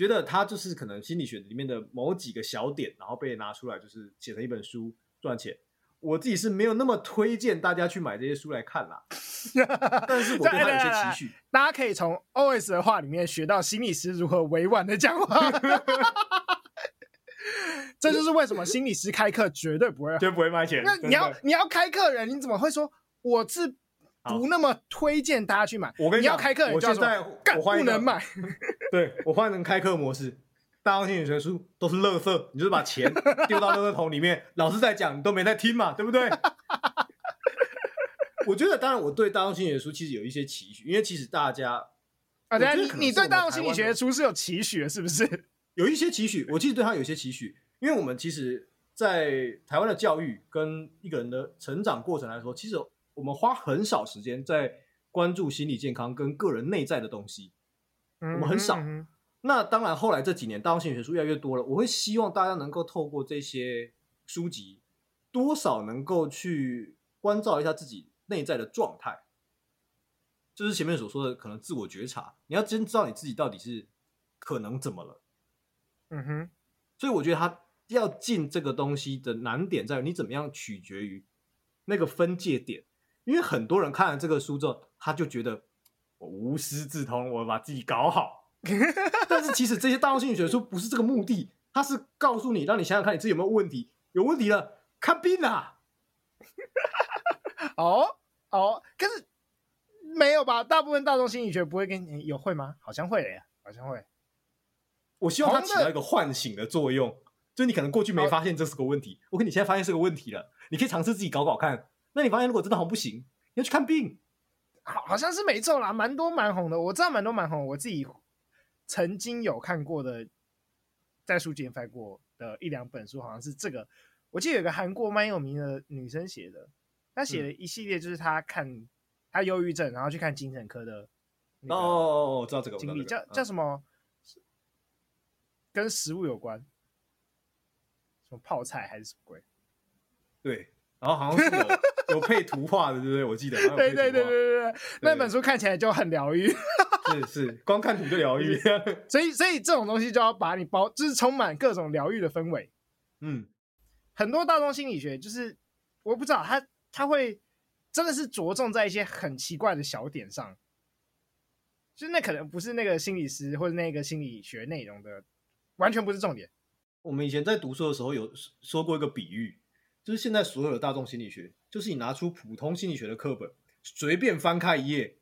觉得他就是可能心理学里面的某几个小点，然后被拿出来就是写成一本书赚钱。我自己是没有那么推荐大家去买这些书来看啦，[laughs] 但是我对他有些期许。大家可以从 OS 的话里面学到心理师如何委婉的讲话，这就是为什么心理师开课绝对不会绝对不会卖钱。那你要你要开课人，你怎么会说我是不那么推荐大家去买？我跟你讲，你要开课人，我现在干不能买。[laughs] 对，我换成开课模式。大众心理学书都是垃圾，你就是把钱 [laughs] 丢到垃圾桶里面。老师在讲，你都没在听嘛，对不对？[laughs] 我觉得，当然，我对大众心理学书其实有一些期许，因为其实大家啊，等下你你对大众心理学的书是有期许的，是不是？有一些期许，我其实对他有些期许，因为我们其实，在台湾的教育跟一个人的成长过程来说，其实我们花很少时间在关注心理健康跟个人内在的东西，我们很少。那当然，后来这几年大众心理学书越来越多了，我会希望大家能够透过这些书籍，多少能够去关照一下自己内在的状态，就是前面所说的可能自我觉察，你要真知道你自己到底是可能怎么了。嗯哼，所以我觉得他要进这个东西的难点在于你怎么样取决于那个分界点，因为很多人看了这个书之后，他就觉得我无师自通，我把自己搞好。[laughs] 但是其实这些大众心理学书不是这个目的，它是告诉你，让你想想看你自己有没有问题，有问题了看病啊。[laughs] 哦哦，可是没有吧？大部分大众心理学不会跟你有会吗？好像会的，好像会。我希望它起到一个唤醒的作用，就是你可能过去没发现这是个问题，我跟你现在发现是个问题了，你可以尝试自己搞搞看。那你发现如果真的好不行，你要去看病，好好像是没错啦，蛮多蛮红的，我知道蛮多蛮红，我自己曾经有看过的，在书店翻过的一两本书，好像是这个，我记得有个韩国蛮有名的女生写的，她写了一系列，就是她看她忧郁症，然后去看精神科的，哦哦哦，我知道这个经历，叫叫什么？跟食物有关，什么泡菜还是什么鬼？对，然后好像是有有配图画的，对不对？我记得。对对对对对对，那本书看起来就很疗愈。[laughs] 是是，光看图就疗愈。所以所以这种东西就要把你包，就是充满各种疗愈的氛围。嗯，很多大众心理学就是我不知道他他会真的是着重在一些很奇怪的小点上，就是那可能不是那个心理师或者那个心理学内容的。完全不是重点。我们以前在读书的时候有说过一个比喻，就是现在所有的大众心理学，就是你拿出普通心理学的课本，随便翻开一页，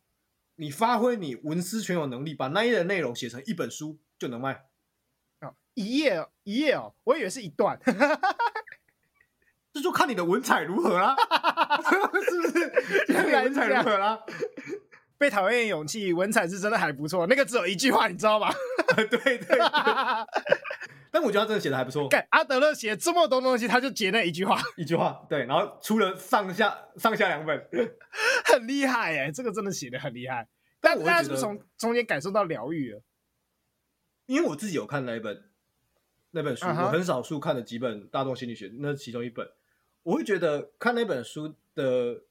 你发挥你文思泉涌能力，把那一页的内容写成一本书就能卖。哦，一页一页哦，我以为是一段，[laughs] 这就看你的文采如何啦，[laughs] 是不是？[laughs] 看你文采如何啦？被讨厌的勇气，文采是真的还不错。那个只有一句话，你知道吗？对对对。但我觉得他真的写的还不错。阿德勒写这么多东西，他就截那一句话，[laughs] 一句话。对，然后出了上下上下两本，[laughs] 很厉害哎，这个真的写的很厉害。但大家是不是从中间感受到疗愈了？因为我自己有看那一本那本书，uh huh. 我很少数看了几本大众心理学，那是其中一本。我会觉得看那本书的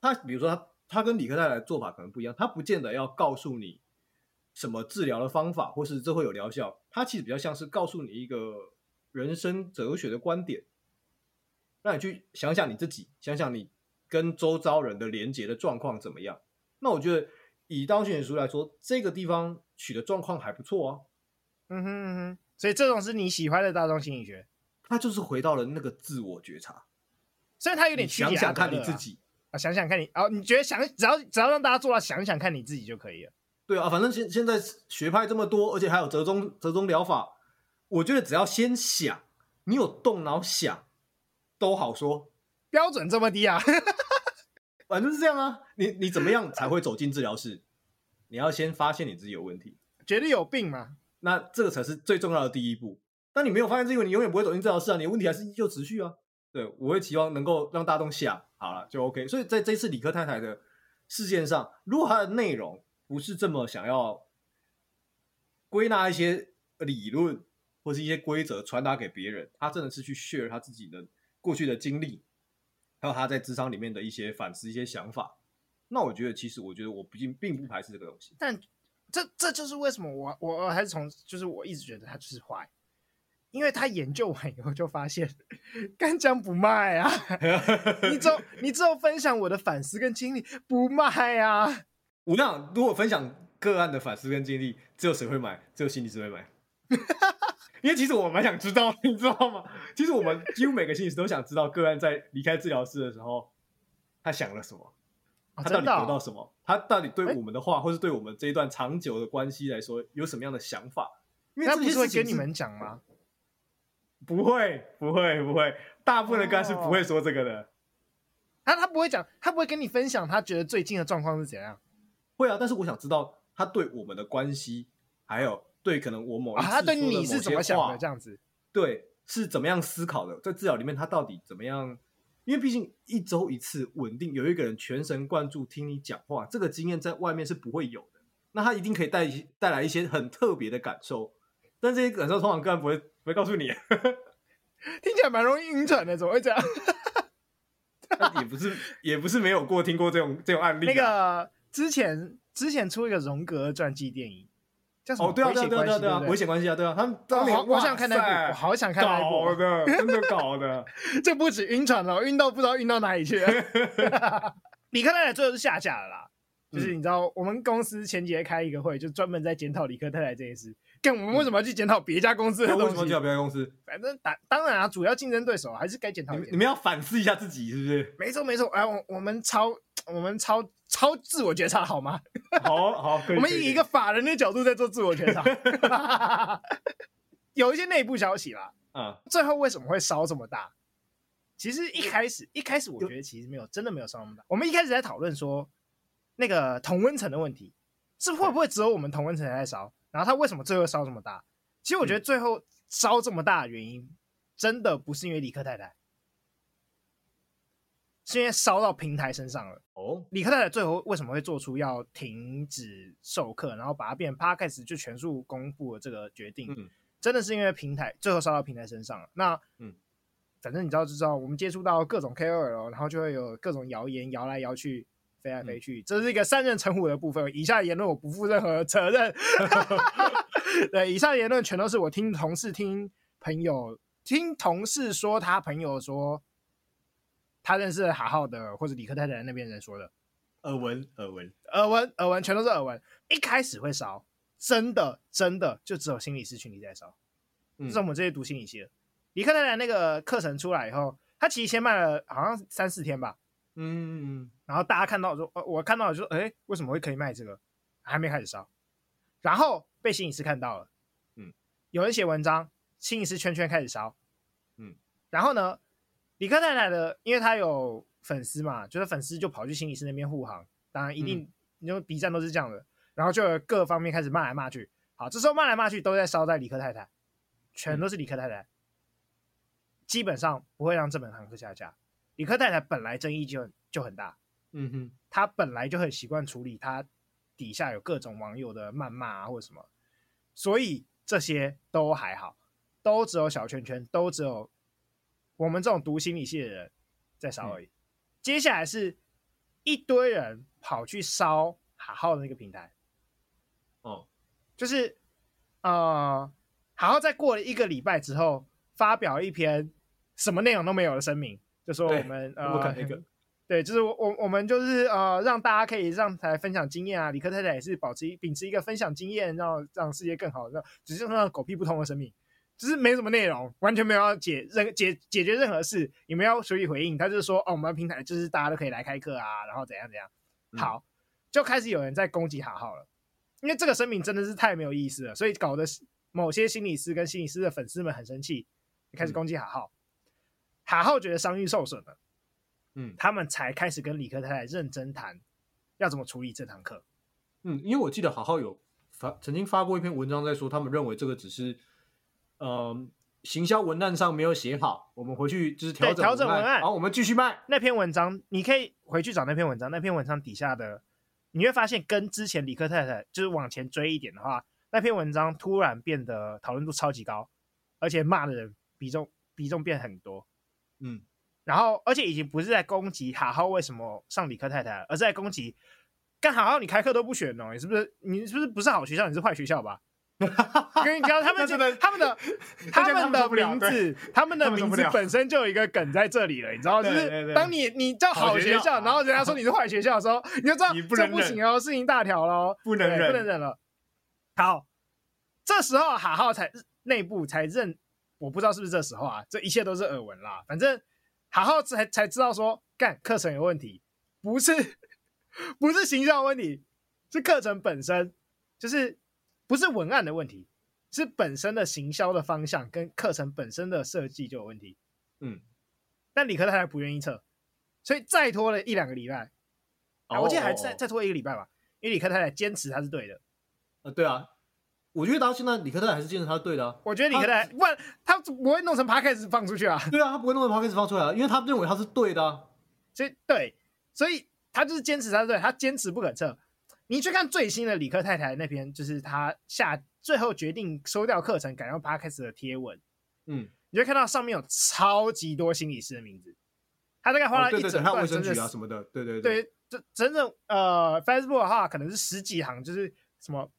他，比如说他。他跟理科太太的做法可能不一样，他不见得要告诉你什么治疗的方法，或是这会有疗效。它其实比较像是告诉你一个人生哲学的观点，让你去想想你自己，想想你跟周遭人的连接的状况怎么样。那我觉得以大众心理学来说，这个地方取的状况还不错啊。嗯哼嗯哼，所以这种是你喜欢的大众心理学，他就是回到了那个自我觉察，虽然他有点想想看你自己。啊，想想看你哦，你觉得想只要只要让大家做到想想看你自己就可以了。对啊，反正现现在学派这么多，而且还有折中折中疗法，我觉得只要先想，你有动脑想，都好说。标准这么低啊？[laughs] 反正是这样啊。你你怎么样才会走进治疗室？你要先发现你自己有问题，觉得有病嘛？那这个才是最重要的第一步。但你没有发现这个，你永远不会走进治疗室啊。你的问题还是依旧持续啊。对，我会期望能够让大众想好了就 OK。所以在这次理科太太的事件上，如果它的内容不是这么想要归纳一些理论或是一些规则传达给别人，他真的是去 share 他自己的过去的经历，还有他在智商里面的一些反思、一些想法，那我觉得其实我觉得我并并不排斥这个东西。但这这就是为什么我我还是从就是我一直觉得他就是坏。因为他研究完以后就发现，干将不卖啊！[laughs] 你只有你只有分享我的反思跟经历，不卖啊！我讲，如果分享个案的反思跟经历，只有谁会买？只有心理师会买。[laughs] 因为其实我蛮想知道，你知道吗？其实我们几乎每个心理师都想知道个案在离开治疗室的时候，他想了什么，他到底得到什么，哦、他到底对我们的话，或是对我们这一段长久的关系来说，有什么样的想法？因为这他不是会跟你们讲吗？不会，不会，不会，大部分的个案是不会说这个的。他他不会讲，他不会跟你分享他觉得最近的状况是怎样。会啊，但是我想知道他对我们的关系，还有对可能我某一次啊，他对你是怎么想的？这这样子，对，是怎么样思考的？在治疗里面，他到底怎么样？因为毕竟一周一次稳定，有一个人全神贯注听你讲话，这个经验在外面是不会有的。那他一定可以带带来一些很特别的感受，但这些感受通常个人不会不会告诉你。[laughs] 听起来蛮容易晕船的，怎么会这样？[laughs] 也不是也不是没有过听过这种这种案例，啊。那个之前之前出一个荣格传记电影，叫什么？哦，对啊，对啊，对啊，对啊，危险关系啊，对啊，他们当年，哦，我想看那部，我好想看那部，搞的，真的搞的，[laughs] 这不止晕船了，晕到不知道晕到哪里去了。理科太太最后是下架了啦，就是你知道，我们公司前几天开一个会，就专门在检讨李克太太这件事。跟我们为什么要去检讨别家公司的东西？为什么检讨别家公司？反正当当然啊，主要竞争对手还是该检讨。你们要反思一下自己，是不是？没错没错，哎，我我们超我们超超自我觉察好吗？[laughs] 好好，我们以一个法人的角度在做自我觉察。[laughs] 有一些内部消息啦，嗯，最后为什么会烧这么大？其实一开始一开始我觉得其实没有真的没有烧那么大。我们一开始在讨论说那个同温层的问题，是会不会只有我们同温层在烧？然后他为什么最后烧这么大？其实我觉得最后烧这么大的原因，真的不是因为李克太太，是因为烧到平台身上了。哦，李克太太最后为什么会做出要停止授课，然后把它变成 Podcast 就全数公布了这个决定？嗯，真的是因为平台最后烧到平台身上了。那嗯，反正你知道就知道，我们接触到各种 KOL，然后就会有各种谣言摇来摇去。飞来飞去，这是一个三人成虎的部分。以下言论我不负任何责任。[laughs] [laughs] 对，以上言论全都是我听同事、听朋友、听同事说，他朋友说他认识好好的，或者理科太太那边人说的。耳闻，耳闻，耳闻，耳闻，全都是耳闻。一开始会烧，真的，真的就只有心理师群体在烧。嗯，就是我们这些读心理系的。理科太太那个课程出来以后，他其实先卖了好像三四天吧。嗯，然后大家看到说，呃，我看到了就说，哎，为什么会可以卖这个？还没开始烧，然后被心理师看到了，嗯，有人写文章，心理师圈圈开始烧，嗯，然后呢，理科太太的，因为他有粉丝嘛，就是粉丝就跑去心理师那边护航，当然一定，因为 B 站都是这样的，然后就有各方面开始骂来骂去，好，这时候骂来骂去都在烧在理科太太，全都是理科太太，基本上不会让这本堂课下架。理科太太本来争议就就很大，嗯哼，他本来就很习惯处理他底下有各种网友的谩骂啊或者什么，所以这些都还好，都只有小圈圈，都只有我们这种读心理系的人在烧而已。嗯、接下来是一堆人跑去烧好好的那个平台，哦，就是呃，好好在过了一个礼拜之后，发表一篇什么内容都没有的声明。就说我们呃，那个，对，就是我我我们就是呃，让大家可以上台分享经验啊。理科太太也是保持秉持一个分享经验，让让世界更好，让只是让狗屁不通的生命，只是没什么内容，完全没有要解任解解决任何事，也没有随意回应。他就是说，哦，我们平台就是大家都可以来开课啊，然后怎样怎样。好，就开始有人在攻击哈浩了，因为这个声明真的是太没有意思了，所以搞得某些心理师跟心理师的粉丝们很生气，开始攻击好好。卡号觉得商誉受损了，嗯，他们才开始跟理科太太认真谈要怎么处理这堂课。嗯，因为我记得好好有发曾经发过一篇文章，在说他们认为这个只是，呃，行销文案上没有写好，我们回去就是调整调整文案，然后我们继续卖那篇文章。你可以回去找那篇文章，那篇文章底下的你会发现，跟之前理科太太就是往前追一点的话，那篇文章突然变得讨论度超级高，而且骂的人比重比重变很多。嗯，然后而且已经不是在攻击哈浩为什么上理科太太，而是在攻击干哈浩你开课都不选哦，你是不是你是不是不是好学校，你是坏学校吧？[laughs] 跟你讲，他们觉得 [laughs] [laughs] 他们的他们的名字，他们的名字本身就有一个梗在这里了，你知道，就是当你你叫好学校，然后人家说你是坏学校的时候，你就知道这不行哦，事情大条喽，不能忍，不能忍了。好，这时候哈浩才内部才认。我不知道是不是这时候啊，这一切都是耳闻啦。反正好好才才知道说，干课程有问题，不是不是形象问题，是课程本身，就是不是文案的问题，是本身的行销的方向跟课程本身的设计就有问题。嗯，但理科太太不愿意撤，所以再拖了一两个礼拜，啊，我记得还再再拖一个礼拜吧，因为理科太太坚持她是对的，呃，对啊，我觉得到现在李克太太还是坚持他是对的啊。我觉得李克太太，不然他不会弄成 podcast 放出去啊。对啊，他不会弄成 podcast 放出来啊，因为他认为他是对的啊。所以对，所以他就是坚持他是对，他坚持不可撤。你去看最新的李克太太那篇，就是他下最后决定收掉课程，改用 podcast 的贴文。嗯，你就看到上面有超级多心理师的名字。他大概花了一整段，卫生局啊什么的，对对对，这整整呃，Facebook 的话可能是十几行，就是什么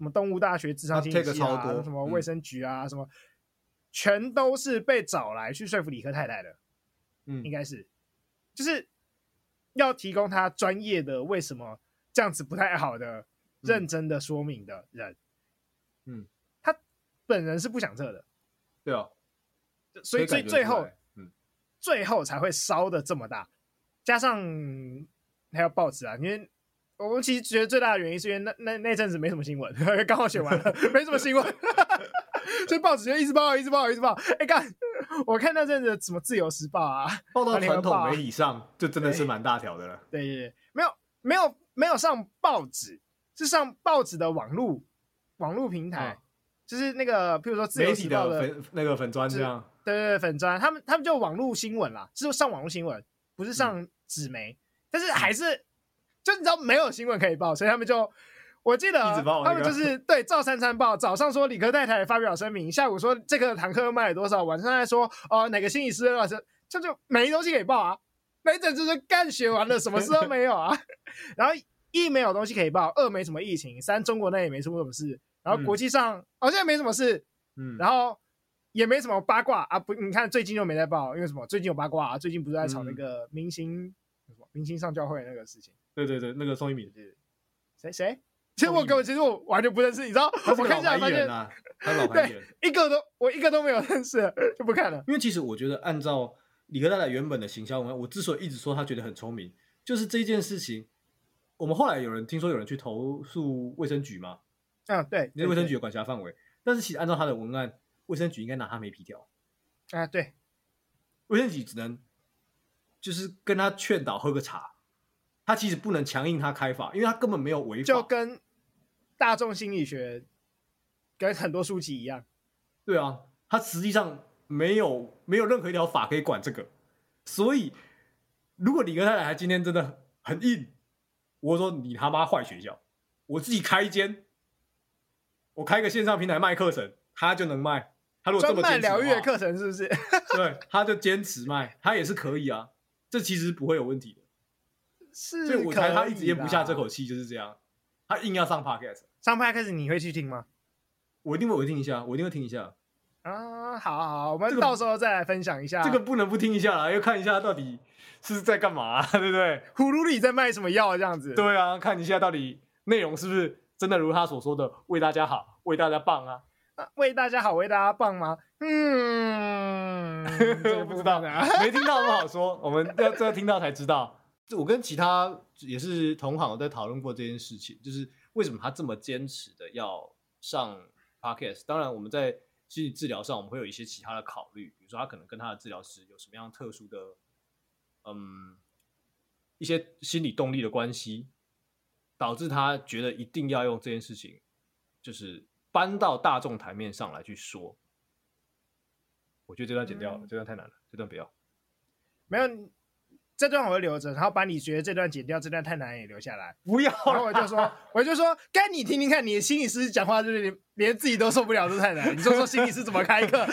什么动物大学、智商心理系啊，什么卫生局啊，什么全都是被找来去说服理科太太的，嗯，应该是，就是要提供他专业的为什么这样子不太好的认真的说明的人，嗯，他本人是不想撤的，对啊，所以最最后。嗯。最后才会烧的这么大，加上还有报纸啊，因为我们其实觉得最大的原因是因为那那那阵子没什么新闻，[laughs] 刚好写完了，没什么新闻，[laughs] 所以报纸就一直报，一直报，一直报。哎，干，我看那阵子什么《自由时报》啊，报到传统媒体上，就真的是蛮大条的了。对对对，没有没有没有上报纸，是上报纸的网络网络平台，就是那个譬如说《自由时报》的粉那个粉专这样。对对对，粉专他们他们就网络新闻啦，是上网络新闻，不是上纸媒，嗯、但是还是就你知道没有新闻可以报，所以他们就我记得他们就是 [laughs] 对照三餐报，早上说理科太太发表声明，下午说这个坦克卖了多少，晚上再说哦、呃、哪个心理师老师，这就没东西可以报啊，没整就是干学完了，什么事都没有啊，[laughs] 然后一没有东西可以报，二没什么疫情，三中国那也没出过什么事，然后国际上好像、嗯哦、没什么事，嗯，然后。也没什么八卦啊，不，你看最近又没在报，因为什么？最近有八卦啊，最近不是在炒那个明星、嗯、什么明星上教会那个事情？对对对，那个宋一敏，谁谁？其实我根本其实我完全不认识，你知道？我看一下发现，[laughs] 他老牌艺人，一个都我一个都没有认识，就不看了。因为其实我觉得，按照李克太太原本的行销文案，我之所以一直说他觉得很聪明，就是这件事情，我们后来有人听说有人去投诉卫生局嘛？嗯，对，因为卫生局的管辖范围，但是其实按照他的文案。卫生局应该拿他没皮条啊！对，卫生局只能就是跟他劝导喝个茶，他其实不能强硬他开法，因为他根本没有违法。就跟大众心理学跟很多书籍一样。对啊，他实际上没有没有任何一条法可以管这个，所以如果理科太太他今天真的很硬，我说你他妈坏学校，我自己开一间，我开个线上平台卖课程，他就能卖。他如果这么坚持疗愈的课程是不是？[laughs] 对，他就坚持卖，他也是可以啊，这其实不会有问题的。是，所以我猜他一直咽不下这口气就是这样，他硬要上 podcast。上 podcast 你会去听吗？我一定会，我听一下，我一定会听一下。啊，好好好，我们到时候再来分享一下。这个不能不听一下啦，要看一下到底是在干嘛啊，[laughs] 对不对？葫芦里在卖什么药这样子？对啊，看一下到底内容是不是真的如他所说的为大家好，为大家棒啊。为大家好，为大家棒吗？嗯，[laughs] 我不知道，[laughs] 没听到不好说。我们要要听到才知道。我跟其他也是同行在讨论过这件事情，就是为什么他这么坚持的要上 podcast。当然，我们在心理治疗上，我们会有一些其他的考虑，比如说他可能跟他的治疗师有什么样特殊的，嗯，一些心理动力的关系，导致他觉得一定要用这件事情，就是。搬到大众台面上来去说，我觉得这段剪掉了，嗯、这段太难了，这段不要。没有，这段我会留着，然后把你觉得这段剪掉，这段太难也留下来。不要，然后我就说，[laughs] 我就说，该你听听看，你的心理师讲话就是连，连自己都受不了，这太难。你说说心理师怎么开课？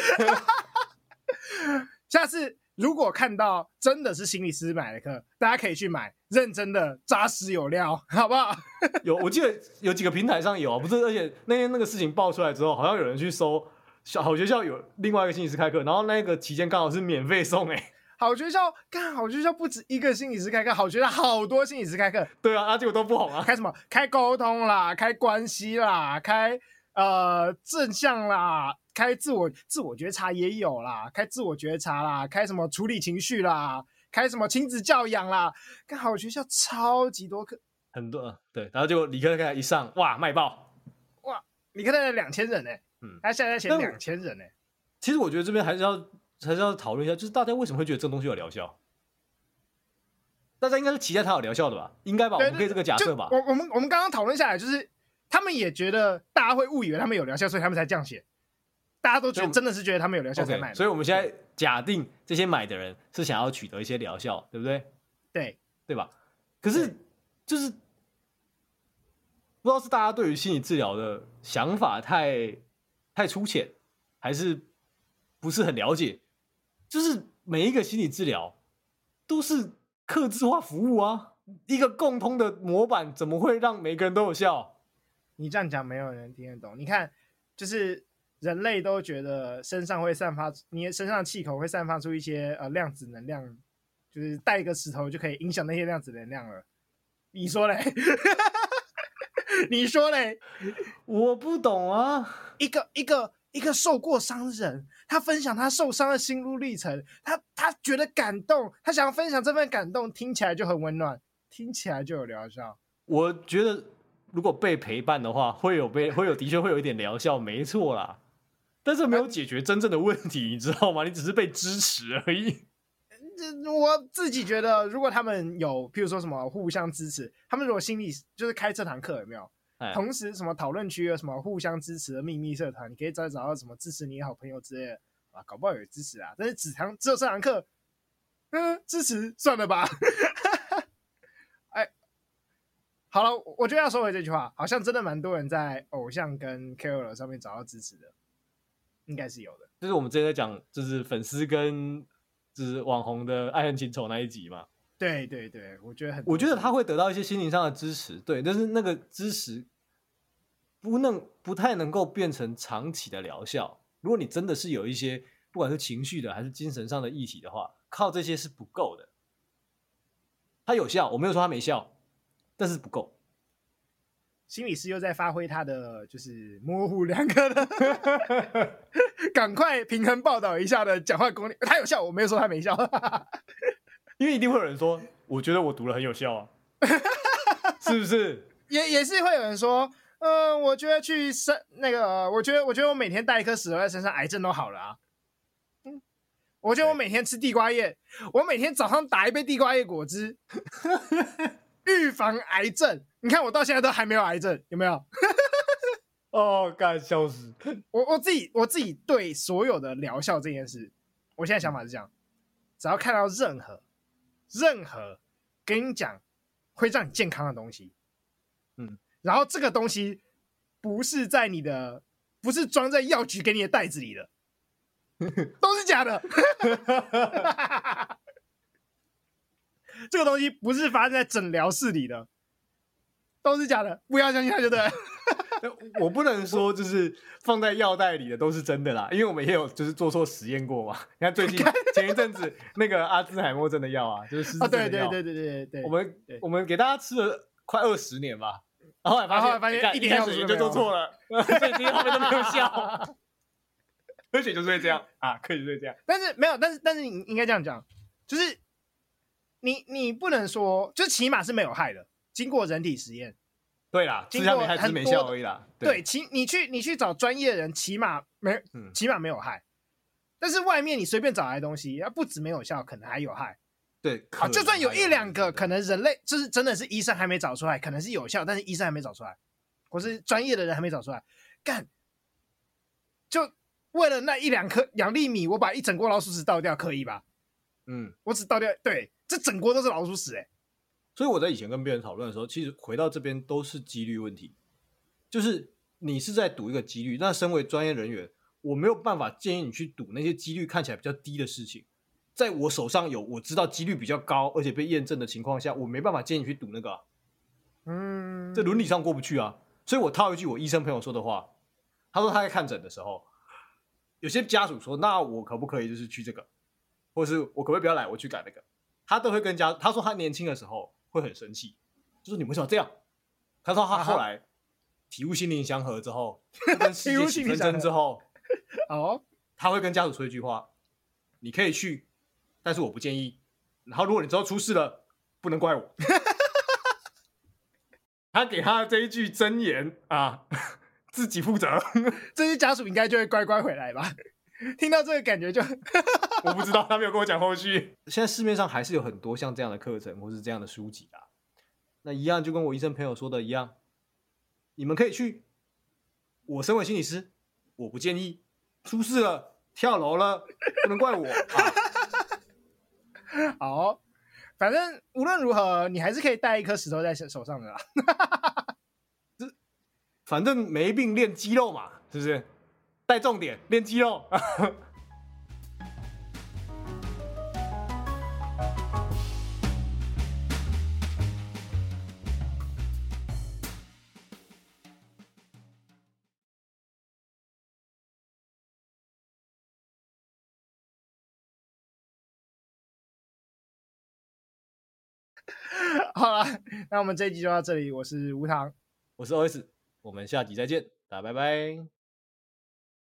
[laughs] 下次。如果看到真的是心理师买的课，大家可以去买，认真的、扎实有料，好不好？有，我记得有几个平台上有啊，不是？而且那天那个事情爆出来之后，好像有人去搜小好学校有另外一个心理师开课，然后那个期间刚好是免费送诶、欸。好学校，看好学校不止一个心理师开课，好学校好多心理师开课。对啊，啊结果都不红啊。开什么？开沟通啦，开关系啦，开呃正向啦。开自我自我觉察也有啦，开自我觉察啦，开什么处理情绪啦，开什么亲子教养啦，看好学校超级多课，很多对，然后就理科太太一上，哇卖爆，哇理科太太两千人呢，嗯，他现在前两千人呢。其实我觉得这边还是要还是要讨论一下，就是大家为什么会觉得这东西有疗效？大家应该是期待它有疗效的吧？应该吧？我们可以这个假设吧？我我们我们刚刚讨论下来，就是他们也觉得大家会误以为他们有疗效，所以他们才这样写。大家都觉得真的是觉得他们有疗效才买的。所以我们现在假定这些买的人是想要取得一些疗效，对不对？对，对吧？可是就是不知道是大家对于心理治疗的想法太太粗浅，还是不是很了解？就是每一个心理治疗都是客制化服务啊，一个共通的模板，怎么会让每个人都有效？你这样讲，没有人听得懂。你看，就是。人类都觉得身上会散发，你身上气口会散发出一些呃量子能量，就是带一个石头就可以影响那些量子能量了。你说嘞？[laughs] 你说嘞？我不懂啊！一个一个一个受过伤的人，他分享他受伤的心路历程，他他觉得感动，他想要分享这份感动，听起来就很温暖，听起来就有疗效。我觉得如果被陪伴的话，会有被会有的确会有一点疗效，没错啦。但是没有解决真正的问题，你知道吗？你只是被支持而已。这我自己觉得，如果他们有，譬如说什么互相支持，他们如果心里就是开这堂课有没有？同时什么讨论区有什么互相支持的秘密社团，你可以再找到什么支持你的好朋友之类的啊，搞不好有支持啊。但是只堂只有这堂课，嗯，支持算了吧。[laughs] 哎，好了，我就要说回这句话，好像真的蛮多人在偶像跟 KOL 上面找到支持的。应该是有的，就是我们之前在讲，就是粉丝跟就是网红的爱恨情仇那一集嘛。对对对，我觉得很，我觉得他会得到一些心灵上的支持，对，但是那个支持不能不太能够变成长期的疗效。如果你真的是有一些不管是情绪的还是精神上的议题的话，靠这些是不够的。它有效，我没有说它没效，但是不够。心理师又在发挥他的就是模糊两个的，[laughs] 赶快平衡报道一下的讲话功力，他有效，我没有说他没效，因为一定会有人说，我觉得我读了很有效啊，[laughs] 是不是？也也是会有人说，嗯、呃，我觉得去身那个，我觉得我觉得我每天带一颗石头在身上，癌症都好了啊。嗯，我觉得我每天吃地瓜叶，我每天早上打一杯地瓜叶果汁。[laughs] 预防癌症，你看我到现在都还没有癌症，有没有？[laughs] 哦，干笑死！我我自己我自己对所有的疗效这件事，我现在想法是这样：只要看到任何任何跟你讲会让你健康的东西，嗯，然后这个东西不是在你的，不是装在药局给你的袋子里的，[laughs] 都是假的。[laughs] 这个东西不是发生在诊疗室里的，都是假的，不要相信他就对了。[laughs] 我不能说就是放在药袋里的都是真的啦，因为我们也有就是做错实验过嘛。你看最近前一阵子那个阿兹海默症的药啊，就是失智症的药，对对对对对对，我们我们给大家吃了快二十年吧，然后后来发现发现一点实验就做错了，[laughs] 所以今天后面都没有效。科学就是会这样啊，科学就是会这样。但是没有，但是但是你应该这样讲，就是。你你不能说，就起码是没有害的。经过人体实验，对啦，经过没害，没效而已啦。对，起你去你去找专业的人，起码没，起码没有害。但是外面你随便找来的东西，不止没有效，可能还有害。对，啊，就算有一两个，可能人类就是真的是医生还没找出来，可能是有效，但是医生还没找出来，或是专业的人还没找出来，干，就为了那一两颗两粒米，我把一整锅老鼠屎倒掉，可以吧？嗯，我只倒掉对。这整锅都是老鼠屎哎，所以我在以前跟别人讨论的时候，其实回到这边都是几率问题，就是你是在赌一个几率。那身为专业人员，我没有办法建议你去赌那些几率看起来比较低的事情。在我手上有我知道几率比较高而且被验证的情况下，我没办法建议你去赌那个啊。嗯，这伦理上过不去啊。所以我套一句我医生朋友说的话，他说他在看诊的时候，有些家属说：“那我可不可以就是去这个，或者是我可不可以不要来，我去改那个？”他都会跟家，他说他年轻的时候会很生气，就是你为什么这样？他说他后来体悟心灵相合之后，[laughs] 跟世界起纷争之后，哦，[laughs] 他会跟家属说一句话：你可以去，但是我不建议。然后如果你之后出事了，不能怪我。[laughs] 他给他的这一句真言啊，自己负责。这些家属应该就会乖乖回来吧。听到这个感觉就，[laughs] 我不知道，他没有跟我讲后续。[laughs] 现在市面上还是有很多像这样的课程或是这样的书籍啊。那一样就跟我医生朋友说的一样，你们可以去。我身为心理师，我不建议。出事了，跳楼了，不能怪我啊。[laughs] 好，反正无论如何，你还是可以带一颗石头在手上的啦。这反正没病练肌肉嘛，是不是？带重点练肌肉。[laughs] 好了，那我们这一集就到这里。我是无糖，我是 OS，我们下集再见，大家拜拜。